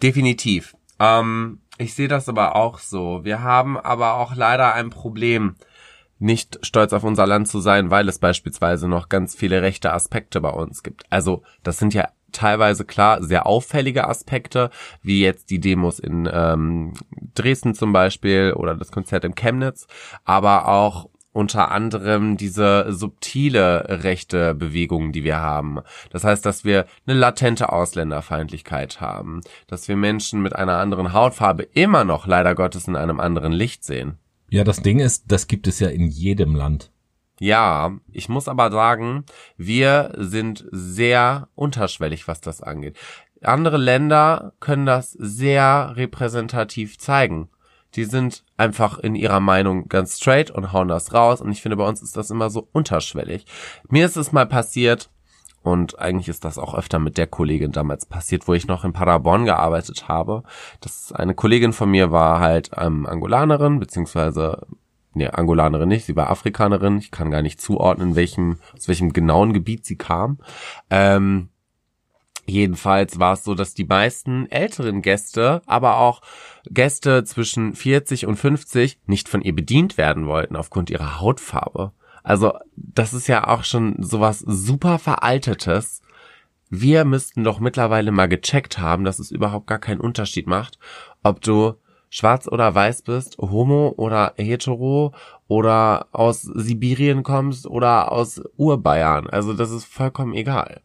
Definitiv. Ähm, ich sehe das aber auch so. Wir haben aber auch leider ein Problem, nicht stolz auf unser Land zu sein, weil es beispielsweise noch ganz viele rechte Aspekte bei uns gibt. Also das sind ja teilweise klar sehr auffällige Aspekte, wie jetzt die Demos in ähm, Dresden zum Beispiel oder das Konzert im Chemnitz, aber auch unter anderem diese subtile rechte Bewegung, die wir haben. Das heißt, dass wir eine latente Ausländerfeindlichkeit haben, dass wir Menschen mit einer anderen Hautfarbe immer noch leider Gottes in einem anderen Licht sehen. Ja, das Ding ist, das gibt es ja in jedem Land. Ja, ich muss aber sagen, wir sind sehr unterschwellig, was das angeht. Andere Länder können das sehr repräsentativ zeigen die sind einfach in ihrer Meinung ganz straight und hauen das raus. Und ich finde, bei uns ist das immer so unterschwellig. Mir ist es mal passiert, und eigentlich ist das auch öfter mit der Kollegin damals passiert, wo ich noch in Paderborn gearbeitet habe. Das eine Kollegin von mir war halt ähm, Angolanerin, beziehungsweise nee, Angolanerin nicht, sie war Afrikanerin. Ich kann gar nicht zuordnen, welchem, aus welchem genauen Gebiet sie kam. Ähm, Jedenfalls war es so, dass die meisten älteren Gäste, aber auch Gäste zwischen 40 und 50 nicht von ihr bedient werden wollten aufgrund ihrer Hautfarbe. Also das ist ja auch schon sowas super veraltetes. Wir müssten doch mittlerweile mal gecheckt haben, dass es überhaupt gar keinen Unterschied macht, ob du schwarz oder weiß bist, homo oder hetero oder aus Sibirien kommst oder aus Urbayern. Also das ist vollkommen egal.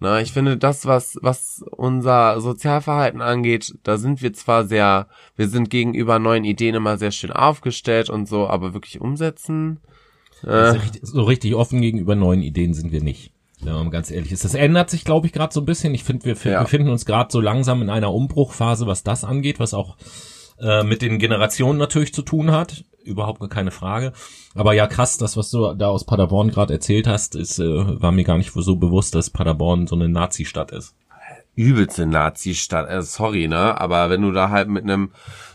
Na, ich finde, das, was, was unser Sozialverhalten angeht, da sind wir zwar sehr, wir sind gegenüber neuen Ideen immer sehr schön aufgestellt und so, aber wirklich umsetzen. Äh. Also so richtig offen gegenüber neuen Ideen sind wir nicht. Wenn man ganz ehrlich ist. Das ändert sich, glaube ich, gerade so ein bisschen. Ich finde, wir ja. befinden uns gerade so langsam in einer Umbruchphase, was das angeht, was auch äh, mit den Generationen natürlich zu tun hat überhaupt gar keine Frage. Aber ja, krass, das, was du da aus Paderborn gerade erzählt hast, ist, äh, war mir gar nicht so bewusst, dass Paderborn so eine Nazi-Stadt ist. Übelste Nazi-Stadt, äh, sorry, ne? Aber wenn du da halt mit einem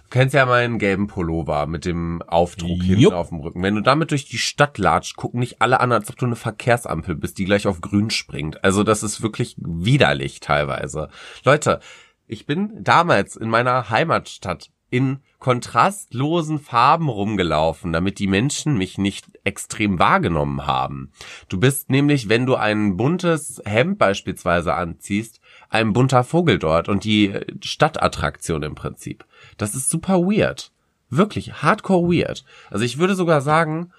kennst ja meinen gelben Pullover mit dem Aufdruck Jupp. hinten auf dem Rücken. Wenn du damit durch die Stadt latscht, gucken nicht alle an, als ob du eine Verkehrsampel bist, die gleich auf grün springt. Also das ist wirklich widerlich teilweise. Leute, ich bin damals in meiner Heimatstadt in kontrastlosen Farben rumgelaufen, damit die Menschen mich nicht extrem wahrgenommen haben. Du bist nämlich, wenn du ein buntes Hemd beispielsweise anziehst, ein bunter Vogel dort und die Stadtattraktion im Prinzip. Das ist super weird. Wirklich hardcore weird. Also ich würde sogar sagen,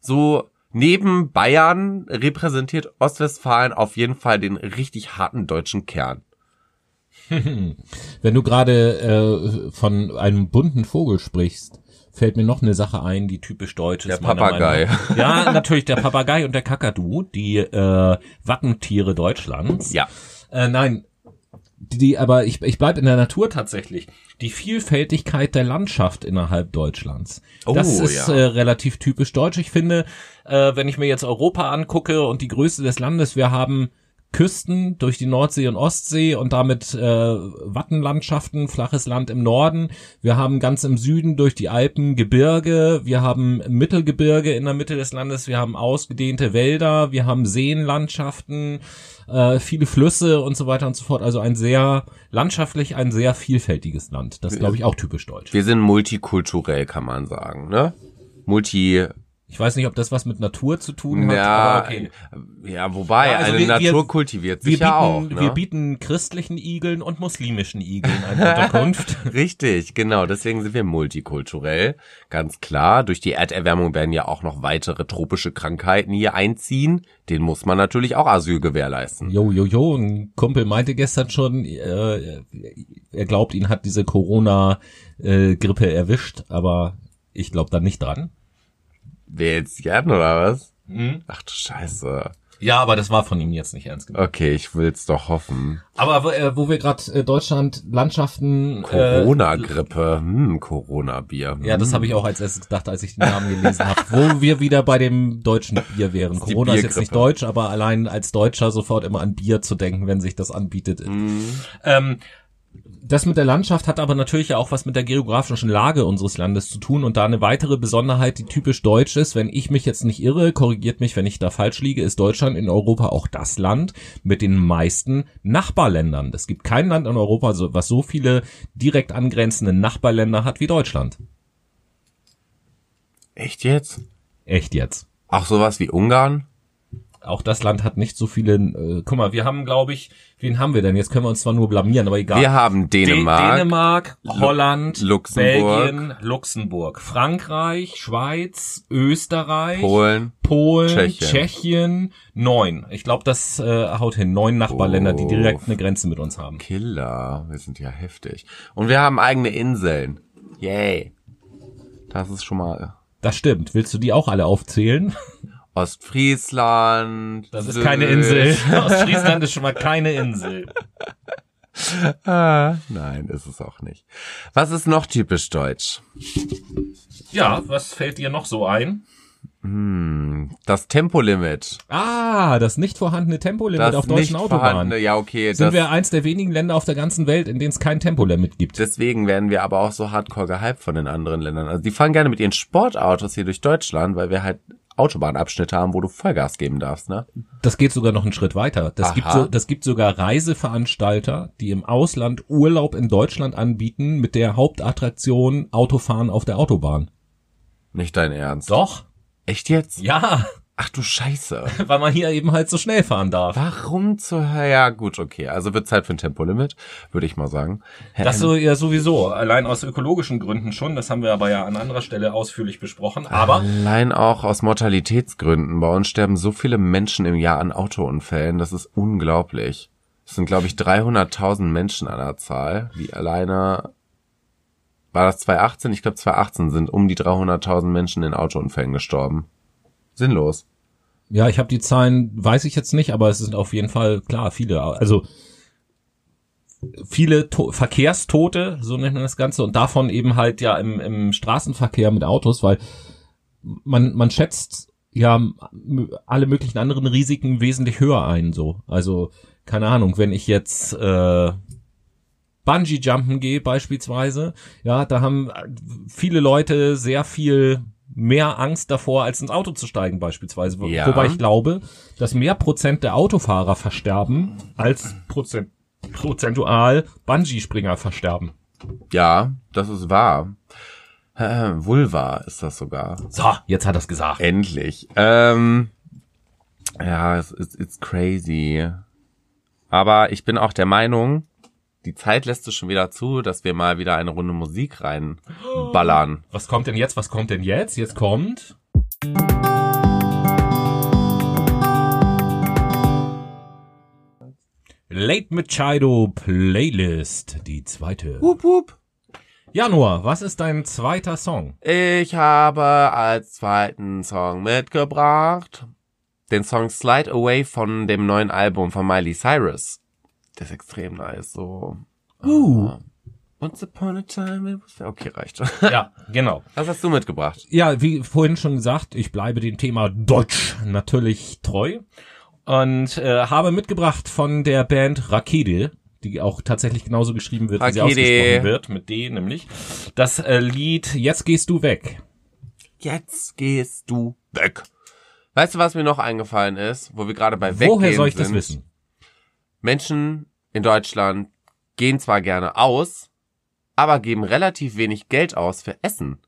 so neben Bayern repräsentiert Ostwestfalen auf jeden Fall den richtig harten deutschen Kern. Wenn du gerade äh, von einem bunten Vogel sprichst, fällt mir noch eine Sache ein, die typisch deutsch ist. Der Papagei. Ja, natürlich der Papagei und der Kakadu, die äh, Wappentiere Deutschlands. Ja. Äh, nein, die, aber ich, ich bleib in der Natur tatsächlich. Die Vielfältigkeit der Landschaft innerhalb Deutschlands. Oh, das ist ja. äh, relativ typisch deutsch. Ich finde, äh, wenn ich mir jetzt Europa angucke und die Größe des Landes, wir haben Küsten durch die Nordsee und Ostsee und damit äh, Wattenlandschaften, flaches Land im Norden. Wir haben ganz im Süden durch die Alpen Gebirge, wir haben Mittelgebirge in der Mitte des Landes, wir haben ausgedehnte Wälder, wir haben Seenlandschaften, äh, viele Flüsse und so weiter und so fort. Also ein sehr landschaftlich ein sehr vielfältiges Land. Das glaube ich auch typisch deutsch. Wir sind multikulturell, kann man sagen, ne? Multi ich weiß nicht, ob das was mit Natur zu tun hat. Ja, okay. ja wobei, ja, also eine wir, Natur kultiviert sich wir ja auch. Ne? Wir bieten christlichen Igeln und muslimischen Igeln eine Unterkunft. Richtig, genau. Deswegen sind wir multikulturell. Ganz klar. Durch die Erderwärmung werden ja auch noch weitere tropische Krankheiten hier einziehen. Den muss man natürlich auch Asyl gewährleisten. Jo, jo, jo. Ein Kumpel meinte gestern schon, äh, er glaubt, ihn hat diese Corona-Grippe äh, erwischt, aber ich glaube da nicht dran. Wer jetzt Jan oder was? Mhm. Ach du Scheiße. Ja, aber das war von ihm jetzt nicht ernst gemeint. Okay, ich will's doch hoffen. Aber wo, äh, wo wir gerade äh, Deutschland Landschaften Corona-Grippe, hm, Corona-Bier. Äh, ja, das habe ich auch als erstes gedacht, als ich den Namen gelesen habe. Wo wir wieder bei dem deutschen Bier wären. ist Corona ist jetzt nicht deutsch, aber allein als Deutscher sofort immer an Bier zu denken, wenn sich das anbietet. Ähm, das mit der Landschaft hat aber natürlich ja auch was mit der geografischen Lage unseres Landes zu tun und da eine weitere Besonderheit, die typisch deutsch ist, wenn ich mich jetzt nicht irre, korrigiert mich, wenn ich da falsch liege, ist Deutschland in Europa auch das Land mit den meisten Nachbarländern. Es gibt kein Land in Europa, was so viele direkt angrenzende Nachbarländer hat wie Deutschland. Echt jetzt? Echt jetzt. Auch sowas wie Ungarn? Auch das Land hat nicht so viele. Äh, guck mal, wir haben, glaube ich, wen haben wir denn? Jetzt können wir uns zwar nur blamieren, aber egal. Wir haben Dänemark. Dänemark, Holland, Luxemburg. Belgien, Luxemburg, Frankreich, Schweiz, Österreich, Polen. Polen, Tschechien. Tschechien, neun. Ich glaube, das äh, haut hin. Neun Nachbarländer, die Oh. direkt eine Grenze mit uns haben. Killer. Wir sind ja heftig. Und wir haben eigene Inseln. Yay. Das ist schon mal Das stimmt. Willst du die auch alle aufzählen? Ostfriesland. Das ist keine Insel. Ostfriesland ist schon mal keine Insel. Ah, nein, ist es auch nicht. Was ist noch typisch deutsch? Ja, was fällt dir noch so ein? Das Tempolimit. Ah, das nicht vorhandene Tempolimit Das auf deutschen Autobahnen. ja okay. Sind wir eins der wenigen Länder auf der ganzen Welt, in denen es kein Tempolimit gibt. deswegen werden wir aber auch so hardcore gehypt von den anderen Ländern. Also die fahren gerne mit ihren Sportautos hier durch Deutschland, weil wir halt Autobahnabschnitte haben, wo du Vollgas geben darfst, ne? Das geht sogar noch einen Schritt weiter. Das Aha. gibt, so, das gibt sogar Reiseveranstalter, die im Ausland Urlaub in Deutschland anbieten mit der Hauptattraktion Autofahren auf der Autobahn. Nicht dein Ernst. Doch. Echt jetzt? Ja, Ach du Scheiße. weil man hier eben halt so schnell fahren darf. Warum zur Hölle? Ja, gut, okay. Also wird Zeit für ein Tempolimit, würde ich mal sagen. Das so ja sowieso, allein aus ökologischen Gründen schon, das haben wir aber ja an anderer Stelle ausführlich besprochen, aber Allein auch aus Mortalitätsgründen. Bei uns sterben so viele Menschen im Jahr an Autounfällen. Das ist unglaublich. Es sind, glaube ich, 300.000 Menschen an der Zahl, die alleine, war das 2018? Ich glaube, 2018 sind um die 300.000 Menschen in Autounfällen gestorben. Sinnlos. ja, ich habe die Zahlen, weiß ich jetzt nicht, aber es sind auf jeden Fall klar viele, also viele to Verkehrstote, so nennt man das Ganze, und davon eben halt ja im, im Straßenverkehr mit Autos, weil man, man schätzt ja alle möglichen anderen Risiken wesentlich höher ein, so. Also, keine Ahnung, wenn ich jetzt äh, Bungee-Jumpen gehe beispielsweise, ja, da haben viele Leute sehr viel mehr Angst davor, als ins Auto zu steigen beispielsweise. Ja. Wobei ich glaube, dass mehr Prozent der Autofahrer versterben, als Prozent, prozentual Bungee-Springer versterben. Ja, das ist wahr. Äh, Vulva ist das sogar. So, jetzt hat er's gesagt. Endlich. Ähm, ja, es ist it's crazy. Aber ich bin auch der Meinung, die Zeit lässt es schon wieder zu, dass wir mal wieder eine Runde Musik reinballern. Was kommt denn jetzt? Was kommt denn jetzt? Jetzt kommt. Late Machado Playlist, die zweite. Wup, wup. Januar, was ist dein zweiter Song? Ich habe als zweiten Song mitgebracht den Song Slide Away von dem neuen Album von Miley Cyrus. Der ist extrem nice, so. Uh. Once upon a time it was... Okay, reicht. Ja, genau. Was hast du mitgebracht? Ja, wie vorhin schon gesagt, ich bleibe dem Thema Deutsch natürlich treu und äh, habe mitgebracht von der Band Rakete, die auch tatsächlich genauso geschrieben wird, wie sie Rakete. ausgesprochen wird, mit D nämlich, das äh, Lied Jetzt gehst du weg. Jetzt gehst du weg. Weißt du, was mir noch eingefallen ist, wo wir gerade bei Weggehen Woher soll ich sind? das wissen? Menschen in Deutschland gehen zwar gerne aus, aber geben relativ wenig Geld aus für Essen.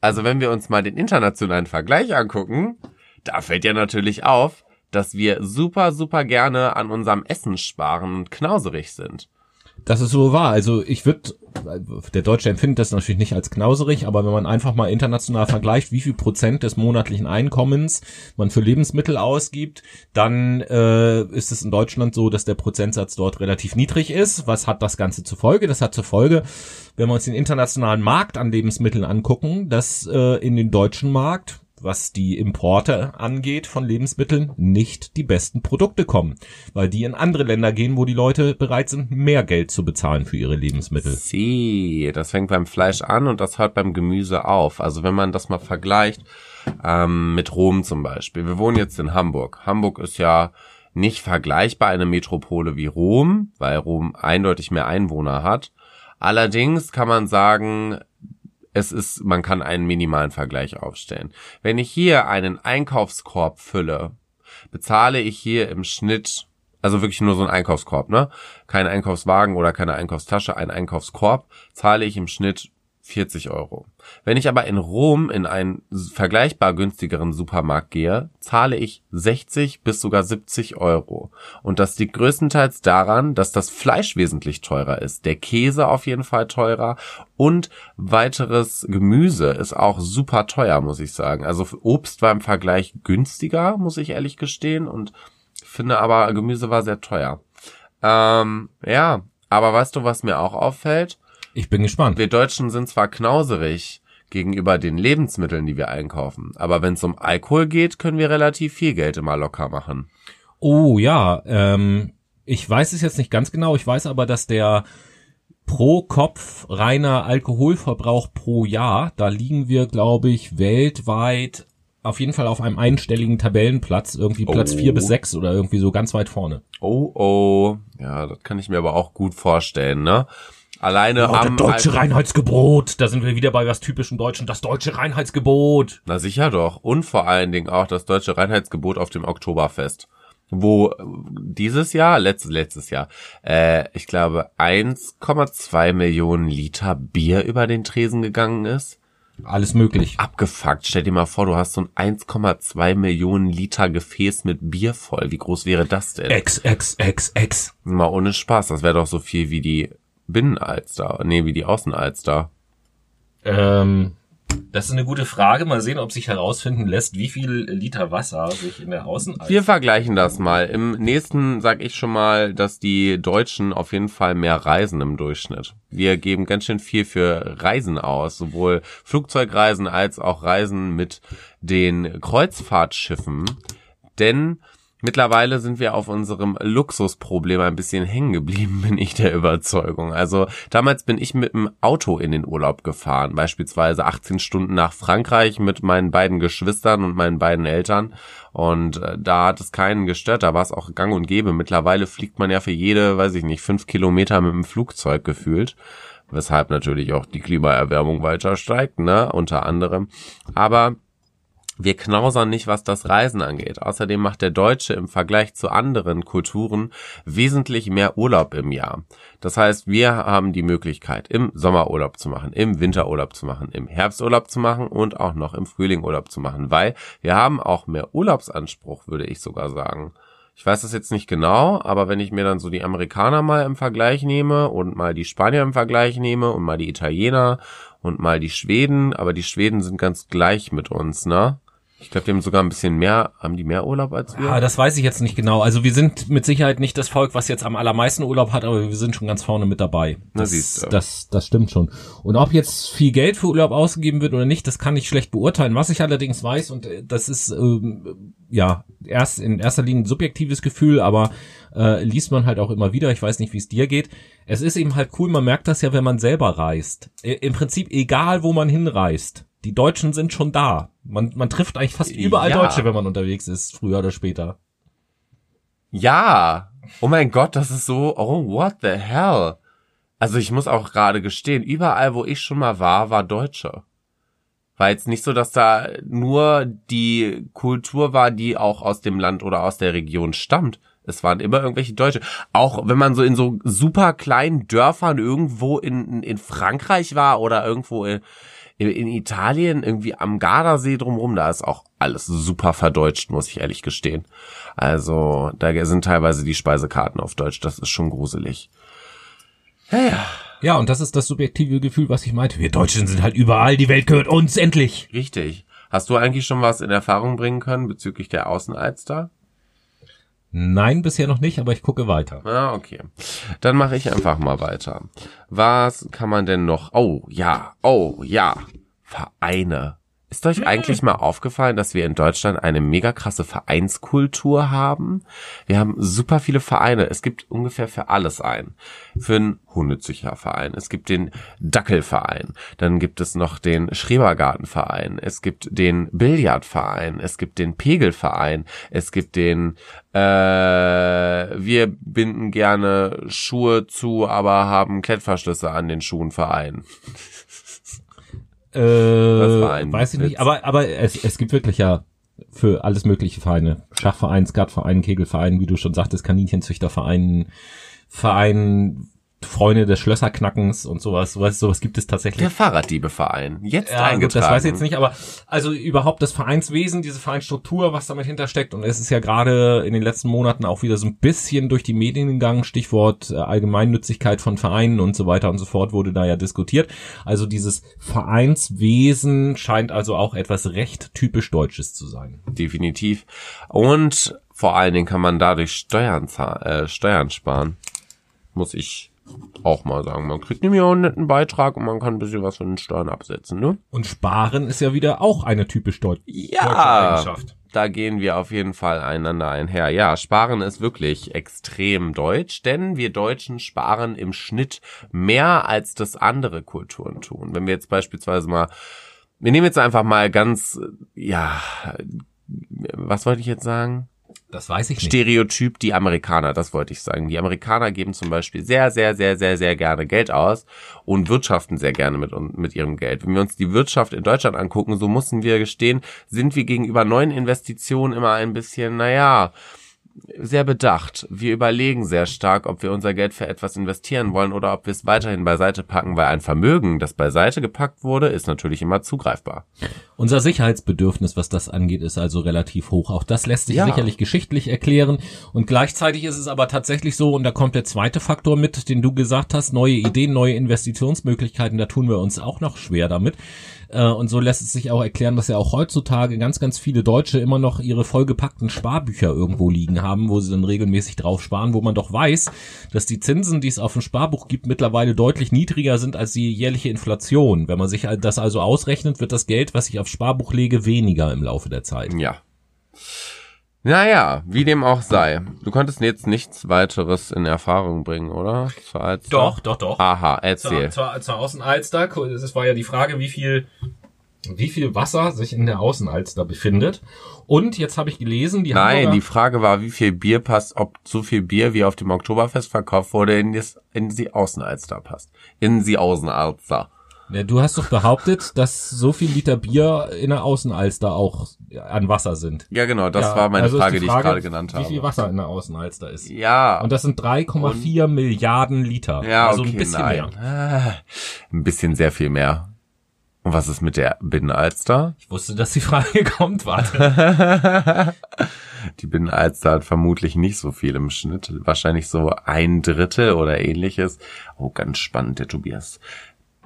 Also wenn wir uns mal den internationalen Vergleich angucken, da fällt ja natürlich auf, dass wir super, super gerne an unserem Essen sparen und knauserig sind. Das ist so wahr. Also ich würde, der Deutsche empfindet das natürlich nicht als knauserig, aber wenn man einfach mal international vergleicht, wie viel Prozent des monatlichen Einkommens man für Lebensmittel ausgibt, dann äh, ist es in Deutschland so, dass der Prozentsatz dort relativ niedrig ist. Was hat das Ganze zur Folge? Das hat zur Folge, wenn wir uns den internationalen Markt an Lebensmitteln angucken, dass äh, in den deutschen Markt was die Importe angeht von Lebensmitteln, nicht die besten Produkte kommen, weil die in andere Länder gehen, wo die Leute bereit sind, mehr Geld zu bezahlen für ihre Lebensmittel. Sie, das fängt beim Fleisch an und das hört beim Gemüse auf. Also wenn man das mal vergleicht ähm, mit Rom zum Beispiel. Wir wohnen jetzt in Hamburg. Hamburg ist ja nicht vergleichbar eine Metropole wie Rom, weil Rom eindeutig mehr Einwohner hat. Allerdings kann man sagen, es ist, man kann einen minimalen Vergleich aufstellen. Wenn ich hier einen Einkaufskorb fülle, bezahle ich hier im Schnitt, also wirklich nur so ein Einkaufskorb, ne? Kein Einkaufswagen oder keine Einkaufstasche, ein Einkaufskorb, zahle ich im Schnitt 40 Euro. Wenn ich aber in Rom in einen vergleichbar günstigeren Supermarkt gehe, zahle ich 60 bis sogar 70 Euro. Und das liegt größtenteils daran, dass das Fleisch wesentlich teurer ist. Der Käse auf jeden Fall teurer und weiteres Gemüse ist auch super teuer, muss ich sagen. Also Obst war im Vergleich günstiger, muss ich ehrlich gestehen und finde aber Gemüse war sehr teuer. Ähm, ja, aber weißt du, was mir auch auffällt? Ich bin gespannt. Wir Deutschen sind zwar knauserig gegenüber den Lebensmitteln, die wir einkaufen, aber wenn es um Alkohol geht, können wir relativ viel Geld immer locker machen. Oh ja, ähm, ich weiß es jetzt nicht ganz genau, ich weiß aber, dass der pro Kopf reiner Alkoholverbrauch pro Jahr, da liegen wir, glaube ich, weltweit auf jeden Fall auf einem einstelligen Tabellenplatz, irgendwie Platz Oh. vier bis sechs oder irgendwie so ganz weit vorne. Oh oh, ja, das kann ich mir aber auch gut vorstellen, ne? Alleine Oh, das am deutsche Alko- Reinheitsgebot, da sind wir wieder bei was typischen Deutschen, das deutsche Reinheitsgebot. Na sicher doch. Und vor allen Dingen auch das deutsche Reinheitsgebot auf dem Oktoberfest. Wo äh, dieses Jahr, letztes, letztes Jahr, äh, ich glaube 1,2 Millionen Liter Bier über den Tresen gegangen ist. Alles möglich. Abgefuckt. Stell dir mal vor, du hast so ein 1,2 Millionen Liter Gefäß mit Bier voll. Wie groß wäre das denn? Ex, ex, ex, ex. Mal ohne Spaß. Das wäre doch so viel wie die Binnenalster. Nee, wie die Außenalster. Ähm, das ist eine gute Frage. Mal sehen, ob sich herausfinden lässt, wie viel Liter Wasser sich in der Außenalster Wir vergleichen das mal. Im nächsten sag ich schon mal, dass die Deutschen auf jeden Fall mehr reisen im Durchschnitt. Wir geben ganz schön viel für Reisen aus, sowohl Flugzeugreisen als auch Reisen mit den Kreuzfahrtschiffen. Denn mittlerweile sind wir auf unserem Luxusproblem ein bisschen hängen geblieben, bin ich der Überzeugung. Also damals bin ich mit dem Auto in den Urlaub gefahren, beispielsweise 18 Stunden nach Frankreich mit meinen beiden Geschwistern und meinen beiden Eltern. Und äh, da hat es keinen gestört, da war es auch gang und gäbe. Mittlerweile fliegt man ja für jede, weiß ich nicht, fünf Kilometer mit dem Flugzeug gefühlt. Weshalb natürlich auch die Klimaerwärmung weiter steigt, ne, unter anderem. Aber wir knausern nicht, was das Reisen angeht. Außerdem macht der Deutsche im Vergleich zu anderen Kulturen wesentlich mehr Urlaub im Jahr. Das heißt, wir haben die Möglichkeit, im Sommerurlaub zu machen, im Winterurlaub zu machen, im Herbsturlaub zu machen und auch noch im Frühlingurlaub zu machen, weil wir haben auch mehr Urlaubsanspruch, würde ich sogar sagen. Ich weiß das jetzt nicht genau, aber wenn ich mir dann so die Amerikaner mal im Vergleich nehme und mal die Spanier im Vergleich nehme und mal die Italiener und mal die Schweden, aber die Schweden sind ganz gleich mit uns, ne? Ich glaube, die haben sogar ein bisschen mehr, haben die mehr Urlaub als wir? Ah, das weiß ich jetzt nicht genau. Also wir sind mit Sicherheit nicht das Volk, was jetzt am allermeisten Urlaub hat, aber wir sind schon ganz vorne mit dabei. Na, Das, du. das, das stimmt schon. Und ob jetzt viel Geld für Urlaub ausgegeben wird oder nicht, das kann ich schlecht beurteilen. Was ich allerdings weiß, und äh, das ist ähm, ja erst in erster Linie ein subjektives Gefühl, aber äh, liest man halt auch immer wieder. Ich weiß nicht, wie es dir geht. Es ist eben halt cool, man merkt das ja, wenn man selber reist. Im Prinzip egal, wo man hinreist. Die Deutschen sind schon da. Man, man trifft eigentlich fast überall Ja. Deutsche, wenn man unterwegs ist, früher oder später. Ja. Oh mein Gott, das ist so, oh, what the hell? Also ich muss auch gerade gestehen, überall, wo ich schon mal war, war Deutsche. War jetzt nicht so, dass da nur die Kultur war, die auch aus dem Land oder aus der Region stammt. Es waren immer irgendwelche Deutsche. Auch wenn man so in so super kleinen Dörfern irgendwo in, in Frankreich war oder irgendwo in, in, Italien, irgendwie am Gardasee drumherum, da ist auch alles super verdeutscht, muss ich ehrlich gestehen. Also, da sind teilweise die Speisekarten auf Deutsch, das ist schon gruselig. Ja, und das ist das subjektive Gefühl, was ich meinte. Wir Deutschen sind halt überall, die Welt gehört uns, endlich. Richtig. Hast du eigentlich schon was in Erfahrung bringen können bezüglich der Außenalster? Nein, bisher noch nicht, aber ich gucke weiter. Ah, okay. Dann mache ich einfach mal weiter. Was kann man denn noch? Oh, ja. Oh, ja. Vereine. Ist euch eigentlich mal aufgefallen, dass wir in Deutschland eine mega krasse Vereinskultur haben? Wir haben super viele Vereine. Es gibt ungefähr für alles einen. Für einen Hundezüchterverein. Es gibt den Dackelverein. Dann gibt es noch den Schrebergartenverein. Es gibt den Billardverein. Es gibt den Pegelverein. Es gibt den, äh, wir binden gerne Schuhe zu, aber haben Klettverschlüsse an den Schuhen Verein. Äh, weiß ich nicht, aber, aber es, es gibt wirklich ja für alles mögliche Vereine. Schachverein, Skatverein, Kegelverein, wie du schon sagtest, Kaninchenzüchterverein, Verein, Freunde des Schlösserknackens und sowas, sowas, sowas gibt es tatsächlich. Der Fahrraddiebeverein, jetzt Ja, eingetragen. gut, das weiß ich jetzt nicht, aber also überhaupt das Vereinswesen, diese Vereinsstruktur, was damit hintersteckt und es ist ja gerade in den letzten Monaten auch wieder so ein bisschen durch die Medien gegangen, Stichwort äh, Allgemeinnützigkeit von Vereinen und so weiter und so fort wurde da ja diskutiert. Also dieses Vereinswesen scheint also auch etwas recht typisch Deutsches zu sein. Definitiv. Und vor allen Dingen kann man dadurch Steuern, äh, Steuern sparen. Muss ich auch mal sagen. Man kriegt nämlich auch einen netten Beitrag und man kann ein bisschen was von den Steuern absetzen, ne? Und Sparen ist ja wieder auch eine typisch Deu deutsche Ja, Eigenschaft. da gehen wir auf jeden Fall einander einher. Ja, Sparen ist wirklich extrem deutsch, denn wir Deutschen sparen im Schnitt mehr, als das andere Kulturen tun. Wenn wir jetzt beispielsweise mal, wir nehmen jetzt einfach mal ganz, ja, was wollte ich jetzt sagen? Das weiß ich nicht. Stereotyp die Amerikaner, das wollte ich sagen. Die Amerikaner geben zum Beispiel sehr, sehr, sehr, sehr, sehr gerne Geld aus und wirtschaften sehr gerne mit, mit ihrem Geld. Wenn wir uns die Wirtschaft in Deutschland angucken, so müssen wir gestehen, sind wir gegenüber neuen Investitionen immer ein bisschen, naja, sehr bedacht. Wir überlegen sehr stark, ob wir unser Geld für etwas investieren wollen oder ob wir es weiterhin beiseite packen, weil ein Vermögen, das beiseite gepackt wurde, ist natürlich immer zugreifbar. Unser Sicherheitsbedürfnis, was das angeht, ist also relativ hoch. Auch das lässt sich Ja. sicherlich geschichtlich erklären. Und gleichzeitig ist es aber tatsächlich so, und da kommt der zweite Faktor mit, den du gesagt hast, neue Ideen, neue Investitionsmöglichkeiten, da tun wir uns auch noch schwer damit. Äh, Und so lässt es sich auch erklären, dass ja auch heutzutage ganz, ganz viele Deutsche immer noch ihre vollgepackten Sparbücher irgendwo liegen haben, wo sie dann regelmäßig drauf sparen, wo man doch weiß, dass die Zinsen, die es auf dem Sparbuch gibt, mittlerweile deutlich niedriger sind als die jährliche Inflation. Wenn man sich das also ausrechnet, wird das Geld, was ich aufs Sparbuch lege, weniger im Laufe der Zeit. Ja. Naja, wie dem auch sei. Du konntest jetzt nichts weiteres in Erfahrung bringen, oder? Zur Alster? doch, doch. Aha, erzähl. Zur, zur Außenalster, es war ja die Frage, wie viel, wie viel Wasser sich in der Außenalster befindet. Und jetzt habe ich gelesen, die Nein, Hamburger- die Frage war, wie viel Bier passt, ob so viel Bier wie auf dem Oktoberfest verkauft wurde, in, das, in die Außenalster passt. In die Außenalster. Ja, du hast doch behauptet, dass so viel Liter Bier in der Außenalster auch an Wasser sind. Ja, genau, das Ja, war meine also ist Frage, die, ich gerade genannt habe. Wie viel Wasser in der Außenalster ist. Ja. Und das sind 3,4 Milliarden Liter. ja, also okay, ein bisschen nein. mehr. Ah, ein bisschen sehr viel mehr. Und was ist mit der Binnenalster? Ich wusste, dass die Frage kommt, warte. Die Binnenalster hat vermutlich nicht so viel im Schnitt. Wahrscheinlich so ein Drittel oder ähnliches. Oh, ganz spannend. Der Tobias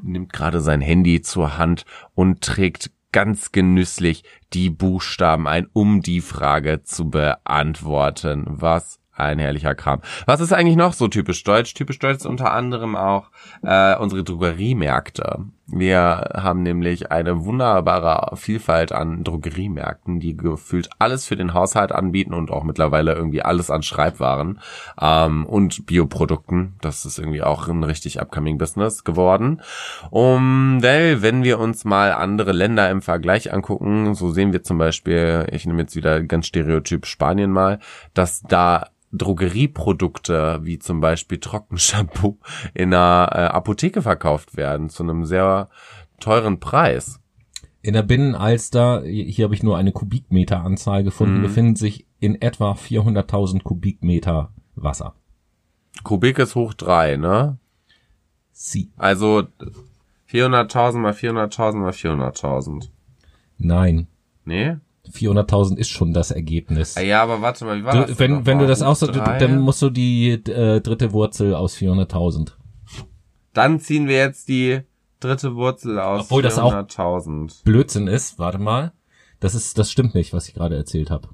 nimmt gerade sein Handy zur Hand und trägt ganz genüsslich die Buchstaben ein, um die Frage zu beantworten. Was ein herrlicher Kram. Was ist eigentlich noch so typisch deutsch? Typisch deutsch ist unter anderem auch äh, unsere Drogeriemärkte. Wir haben nämlich eine wunderbare Vielfalt an Drogeriemärkten, die gefühlt alles für den Haushalt anbieten und auch mittlerweile irgendwie alles an Schreibwaren ähm, und Bioprodukten. Das ist irgendwie auch ein richtig upcoming Business geworden. Um, weil, wenn wir uns mal andere Länder im Vergleich angucken, so sehen wir zum Beispiel, ich nehme jetzt wieder ganz stereotyp Spanien mal, dass da Drogerieprodukte wie zum Beispiel Trockenshampoo in einer äh, Apotheke verkauft werden zu einem sehr teuren Preis. In der Binnenalster, hier habe ich nur eine Kubikmeteranzahl gefunden, Mhm. befinden sich in etwa 400.000 Kubikmeter Wasser. Kubik ist hoch drei, ne? Sie. Also 400.000 mal 400.000 mal 400.000. Nein. Nee? 400.000 ist schon das Ergebnis. Ah, Ja, aber warte mal, wie war das? Du, wenn, denn wenn du das drei? dann musst du die äh, dritte Wurzel aus 400.000. Dann ziehen wir jetzt die dritte Wurzel aus Obwohl das auch- 400.000. Blödsinn ist, warte mal. Das ist, das stimmt nicht, was ich gerade erzählt habe.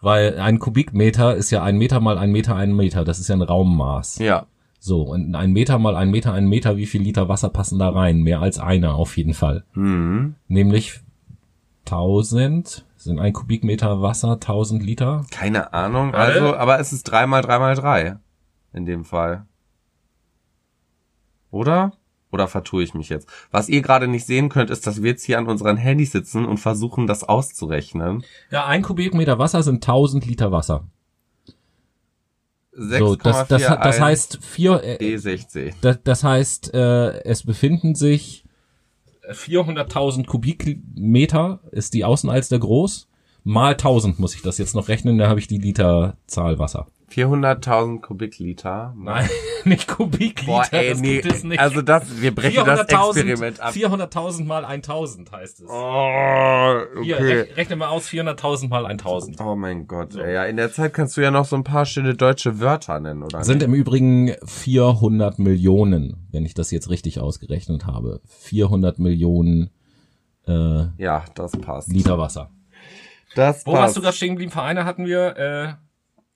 Weil ein Kubikmeter ist ja ein Meter mal ein Meter ein Meter. Das ist ja ein Raummaß. Ja. So, und ein Meter mal ein Meter, ein Meter, wie viel Liter Wasser passen da rein? Mehr als einer auf jeden Fall. Hm. Nämlich 1000, sind ein Kubikmeter Wasser 1000 Liter. Keine Ahnung. Also, aber es ist drei mal drei mal drei. In dem Fall. Oder? Oder vertue ich mich jetzt? Was ihr gerade nicht sehen könnt, ist, dass wir jetzt hier an unseren Handys sitzen und versuchen, das auszurechnen. Ja, ein Kubikmeter Wasser sind 1000 Liter Wasser. So, das, das, das 6,41 heißt vier, äh, D60. das, das heißt, äh, es befinden sich 400.000 Kubikmeter, ist die Außenalster groß. Mal 1000 muss ich das jetzt noch rechnen, da habe ich die Literzahl Wasser. 400.000 Kubikliter. Nein, nicht Kubikliter, Boah, ey, das nee. gibt es nicht. Also das, wir brechen das 400.000 Experiment ab. 400.000 mal 1000 heißt es. Oh, Hier, okay. rech, rechne mal aus, 400.000 mal 1000. Oh mein Gott, ey. Ja, in der Zeit kannst du ja noch so ein paar schöne deutsche Wörter nennen, oder? Sind im Übrigen 400 Millionen, wenn ich das jetzt richtig ausgerechnet habe. 400 Millionen äh, ja, das passt. Liter Wasser. Das Wo passt. warst du gerade stehen geblieben? Vereine hatten wir, äh,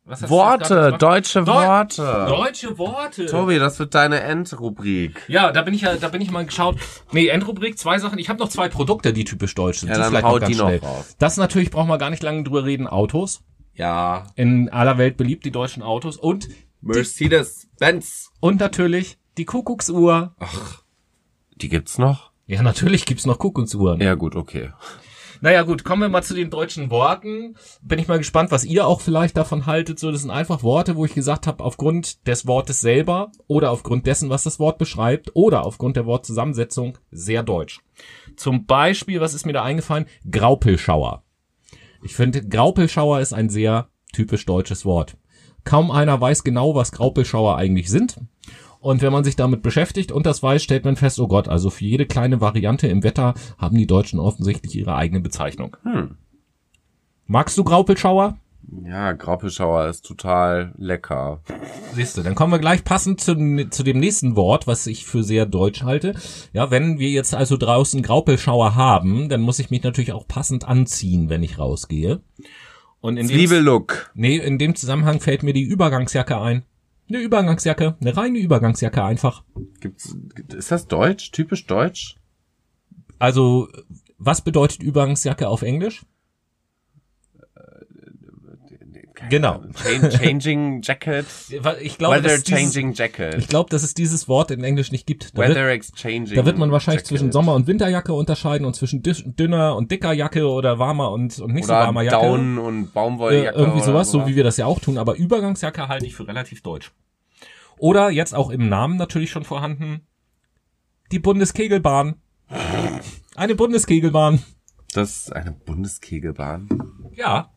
Worte, deutsche Deu- Worte. Deutsche Worte. Tobi, das wird deine Endrubrik. Ja, da bin ich ja, da bin ich mal geschaut. Nee, Endrubrik, zwei Sachen. Ich habe noch zwei Produkte, die typisch deutsch sind. Ja, die dann vielleicht hau noch ganz die noch schnell. raus. Das natürlich brauchen wir gar nicht lange drüber reden. Autos. Ja. In aller Welt beliebt, die deutschen Autos. Und, Mercedes-Benz. und natürlich die Kuckucksuhr. Die gibt's noch? Ja, natürlich gibt's noch Kuckucksuhren. Ja, gut, okay. Naja gut, kommen wir mal zu den deutschen Worten. Bin ich mal gespannt, was ihr auch vielleicht davon haltet. So, das sind einfach Worte, wo ich gesagt habe, aufgrund des Wortes selber oder aufgrund dessen, was das Wort beschreibt oder aufgrund der Wortzusammensetzung sehr deutsch. Zum Beispiel, was ist mir da eingefallen? Graupelschauer. Ich finde, Graupelschauer ist ein sehr typisch deutsches Wort. Kaum einer weiß genau, was Graupelschauer eigentlich sind. Und wenn man sich damit beschäftigt und das weiß, stellt man fest, oh Gott, also für jede kleine Variante im Wetter haben die Deutschen offensichtlich ihre eigene Bezeichnung. Hm. Magst du Graupelschauer? Ja, Graupelschauer ist total lecker. Siehst du, dann kommen wir gleich passend zu, zu dem nächsten Wort, was ich für sehr deutsch halte. Ja, wenn wir jetzt also draußen Graupelschauer haben, dann muss ich mich natürlich auch passend anziehen, wenn ich rausgehe. Und in dem, Zwiebellook. nee, in dem Zusammenhang fällt mir die Übergangsjacke ein. Eine Übergangsjacke, eine reine Übergangsjacke einfach. Gibt's, ist das deutsch? Typisch deutsch? Also, was bedeutet Übergangsjacke auf Englisch? Genau. Chan- Changing Jacket. Ich glaube, Weather dieses, Changing Jacket. ich glaube, dass es dieses Wort in Englisch nicht gibt. Da wird, Weather Exchanging. da wird man wahrscheinlich Jacket. zwischen Sommer- und Winterjacke unterscheiden und zwischen dünner und dicker Jacke oder warmer und, und nicht so Oder warmer Jacke. Down und äh, Baumwolljacke. irgendwie oder sowas, so wie wir das ja auch tun. Aber Übergangsjacke halte ich für relativ deutsch. Oder jetzt auch im Namen natürlich schon vorhanden, die Bundeskegelbahn. Eine Bundeskegelbahn. Das ist eine Bundeskegelbahn. Ja,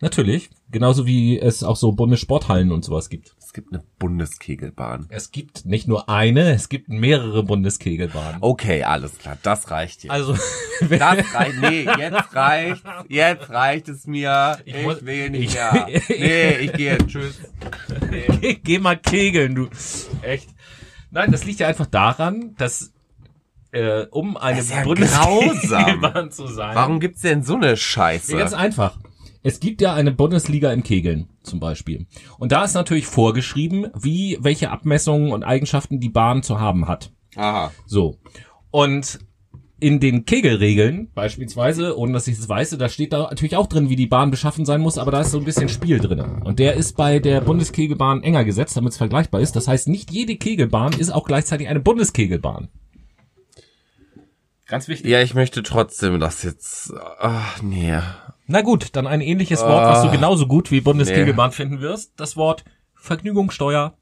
natürlich. Genauso wie es auch so Bundessporthallen und sowas gibt. Es gibt eine Bundeskegelbahn. Es gibt nicht nur eine, es gibt mehrere Bundeskegelbahnen. Okay, alles klar, das reicht jetzt. Also, Das reicht, nee, jetzt reicht, jetzt reicht es mir. Ich Ich, muss- will nicht ich- mehr. Nee, ich gehe, tschüss. geh, geh mal kegeln, du. Echt. Nein, das liegt ja einfach daran, dass äh, um eine ja Bundeskegelbahn zu sein. Warum gibt's denn so eine Scheiße? Ganz einfach. Es gibt ja eine Bundesliga im Kegeln zum Beispiel. Und da ist natürlich vorgeschrieben, wie, welche Abmessungen und Eigenschaften die Bahn zu haben hat. Aha. So. Und in den Kegelregeln beispielsweise, ohne dass ich es weiß, da steht da natürlich auch drin, wie die Bahn beschaffen sein muss, aber da ist so ein bisschen Spiel drin. Und der ist bei der Bundeskegelbahn enger gesetzt, damit es vergleichbar ist. Das heißt, nicht jede Kegelbahn ist auch gleichzeitig eine Bundeskegelbahn. Ganz wichtig. Ja, ich möchte trotzdem das jetzt. Ach, nee. Na gut, dann ein ähnliches Wort, was du Ah. genauso gut wie Bundeskegelbahn finden wirst. Das Wort Vergnügungssteuer.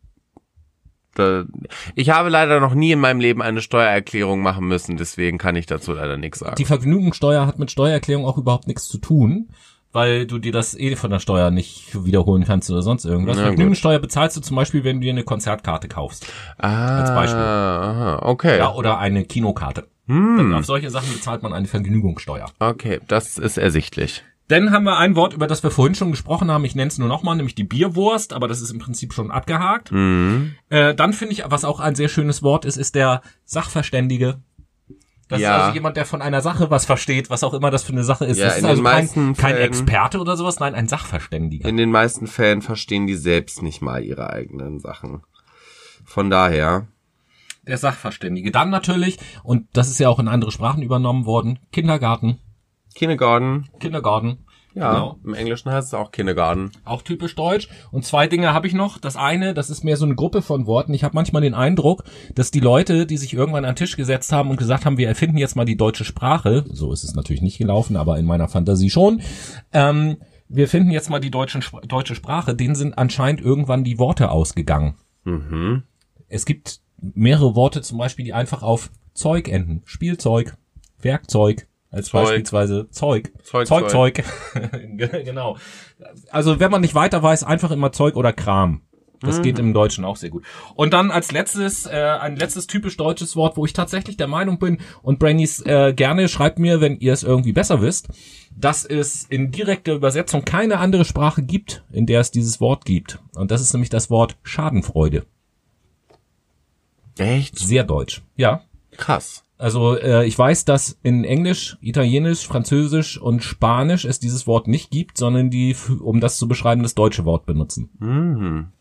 Ich habe leider noch nie in meinem Leben eine Steuererklärung machen müssen, deswegen kann ich dazu leider nichts sagen. Die Vergnügungssteuer hat mit Steuererklärung auch überhaupt nichts zu tun, weil du dir das eh von der Steuer nicht wiederholen kannst oder sonst irgendwas. Na gut. Vergnügungssteuer bezahlst du zum Beispiel, wenn du dir eine Konzertkarte kaufst. ah, als Beispiel. Aha, okay. Ja, oder eine Kinokarte. Dann Auf solche Sachen bezahlt man eine Vergnügungssteuer. Okay, das ist ersichtlich. Dann haben wir ein Wort, über das wir vorhin schon gesprochen haben. Ich nenne es nur nochmal, nämlich die Bierwurst, aber das ist im Prinzip schon abgehakt. Mhm. Äh, dann finde ich, was auch ein sehr schönes Wort ist, ist der Sachverständige. Das Ja. ist also jemand, der von einer Sache was versteht, was auch immer das für eine Sache ist. Ja, das ist also kein, kein Experte oder sowas, nein, ein Sachverständiger. In den meisten Fällen verstehen die selbst nicht mal ihre eigenen Sachen. Von daher. Der Sachverständige. Dann natürlich, und das ist ja auch in andere Sprachen übernommen worden, Kindergarten. Kindergarten. Kindergarten. Ja, Genau. im Englischen heißt es auch Kindergarten. Auch typisch deutsch. Und zwei Dinge habe ich noch. Das eine, das ist mehr so eine Gruppe von Worten. Ich habe manchmal den Eindruck, dass die Leute, die sich irgendwann an den Tisch gesetzt haben und gesagt haben, wir erfinden jetzt mal die deutsche Sprache, so ist es natürlich nicht gelaufen, aber in meiner Fantasie schon, ähm, wir finden jetzt mal die deutschen, deutsche Sprache, denen sind anscheinend irgendwann die Worte ausgegangen. Mhm. Es gibt mehrere Worte zum Beispiel, die einfach auf Zeug enden. Spielzeug, Werkzeug, als Zeug. beispielsweise Zeug. Zeug, Zeug, Zeug. Ge- genau. Also wenn man nicht weiter weiß, einfach immer Zeug oder Kram. Das geht im Deutschen auch sehr gut. Und dann als letztes, äh, ein letztes typisch deutsches Wort, wo ich tatsächlich der Meinung bin, und Brainies äh, gerne schreibt mir, wenn ihr es irgendwie besser wisst, dass es in direkter Übersetzung keine andere Sprache gibt, in der es dieses Wort gibt. Und das ist nämlich das Wort Schadenfreude. Echt? Sehr deutsch. Ja. Krass. Also äh, ich weiß, dass in Englisch, Italienisch, Französisch und Spanisch es dieses Wort nicht gibt, sondern die, um das zu beschreiben, das deutsche Wort benutzen. Mhm.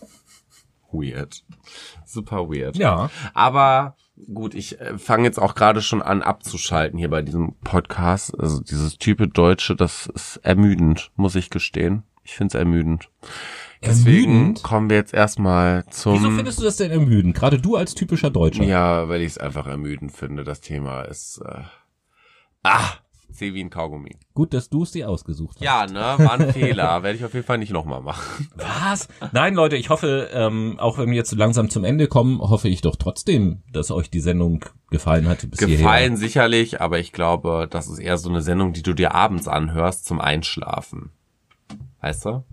Weird. Super weird. Ja. Aber gut, ich äh, fange jetzt auch gerade schon an abzuschalten hier bei diesem Podcast. Also dieses Type Deutsche, das ist ermüdend, muss ich gestehen. Ich finde es ermüdend. Deswegen Ermüdend? kommen wir jetzt erstmal zum. Wieso findest du das denn ermüdend? Gerade du als typischer Deutscher. Ja, weil ich es einfach ermüdend finde. Das Thema ist. Äh, ah, C wie ein Kaugummi. Gut, dass du es dir ausgesucht hast. Ja, ne, war ein Fehler. Werde ich auf jeden Fall nicht nochmal machen. Was? Nein, Leute, ich hoffe, ähm, auch wenn wir jetzt so langsam zum Ende kommen, hoffe ich doch trotzdem, dass euch die Sendung gefallen hat. Bis Gefallen sicherlich, aber ich glaube, das ist eher so eine Sendung, die du dir abends anhörst zum Einschlafen. Weißt du?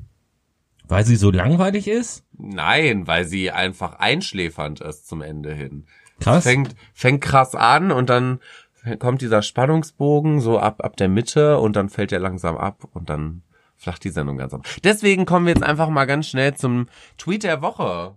Weil sie so langweilig ist? Nein, weil sie einfach einschläfernd ist zum Ende hin. Krass. Fängt, fängt krass an und dann kommt dieser Spannungsbogen so ab, ab der Mitte und dann fällt er langsam ab und dann flacht die Sendung ganz ab. Deswegen kommen wir jetzt einfach mal ganz schnell zum Tweet der Woche.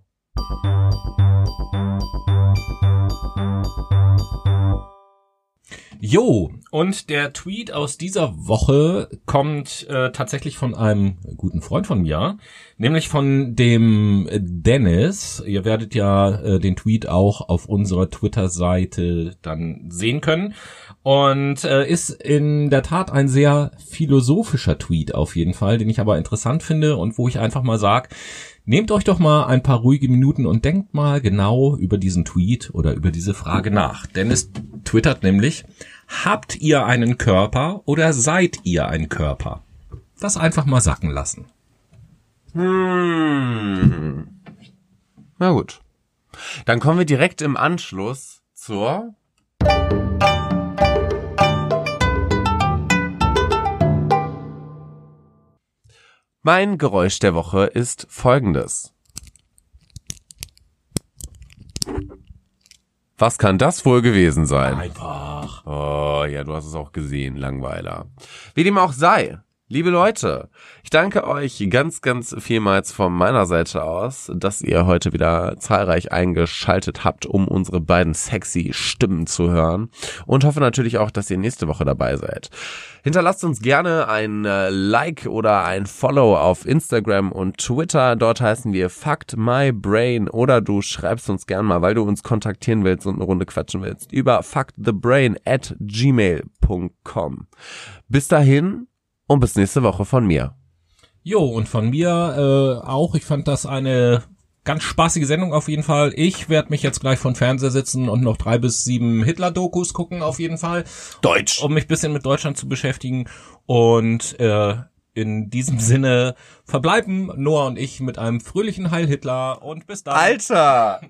Jo, und der Tweet aus dieser Woche kommt äh, tatsächlich von einem guten Freund von mir, nämlich von dem Dennis. Ihr werdet ja äh, den Tweet auch auf unserer Twitter-Seite dann sehen können. Und äh, ist in der Tat ein sehr philosophischer Tweet auf jeden Fall, den ich aber interessant finde und wo ich einfach mal sag, Nehmt euch doch mal ein paar ruhige Minuten und denkt mal genau über diesen Tweet oder über diese Frage nach. Dennis twittert nämlich, habt ihr einen Körper oder seid ihr ein Körper? Das einfach mal sacken lassen. Hm. Na gut. Dann kommen wir direkt im Anschluss zur Mein Geräusch der Woche ist folgendes. Was kann das wohl gewesen sein? Einfach. Oh, ja, du hast es auch gesehen, Langweiler. Wie dem auch sei. Liebe Leute, ich danke euch ganz, ganz vielmals von meiner Seite aus, dass ihr heute wieder zahlreich eingeschaltet habt, um unsere beiden sexy Stimmen zu hören und hoffe natürlich auch, dass ihr nächste Woche dabei seid. Hinterlasst uns gerne ein äh, Like oder ein Follow auf Instagram und Twitter. Dort heißen wir Fact My Brain oder du schreibst uns gern mal, weil du uns kontaktieren willst und eine Runde quatschen willst, über factthebrain at gmail.com. Bis dahin und bis nächste Woche von mir. Jo, und von mir äh, auch. Ich fand das eine ganz spaßige Sendung auf jeden Fall. Ich werde mich jetzt gleich von Fernseher sitzen und noch drei bis sieben Hitler-Dokus gucken auf jeden Fall. Deutsch. Um mich bisschen mit Deutschland zu beschäftigen. Und äh, in diesem Sinne verbleiben Noah und ich mit einem fröhlichen Heil Hitler und bis dann. Alter!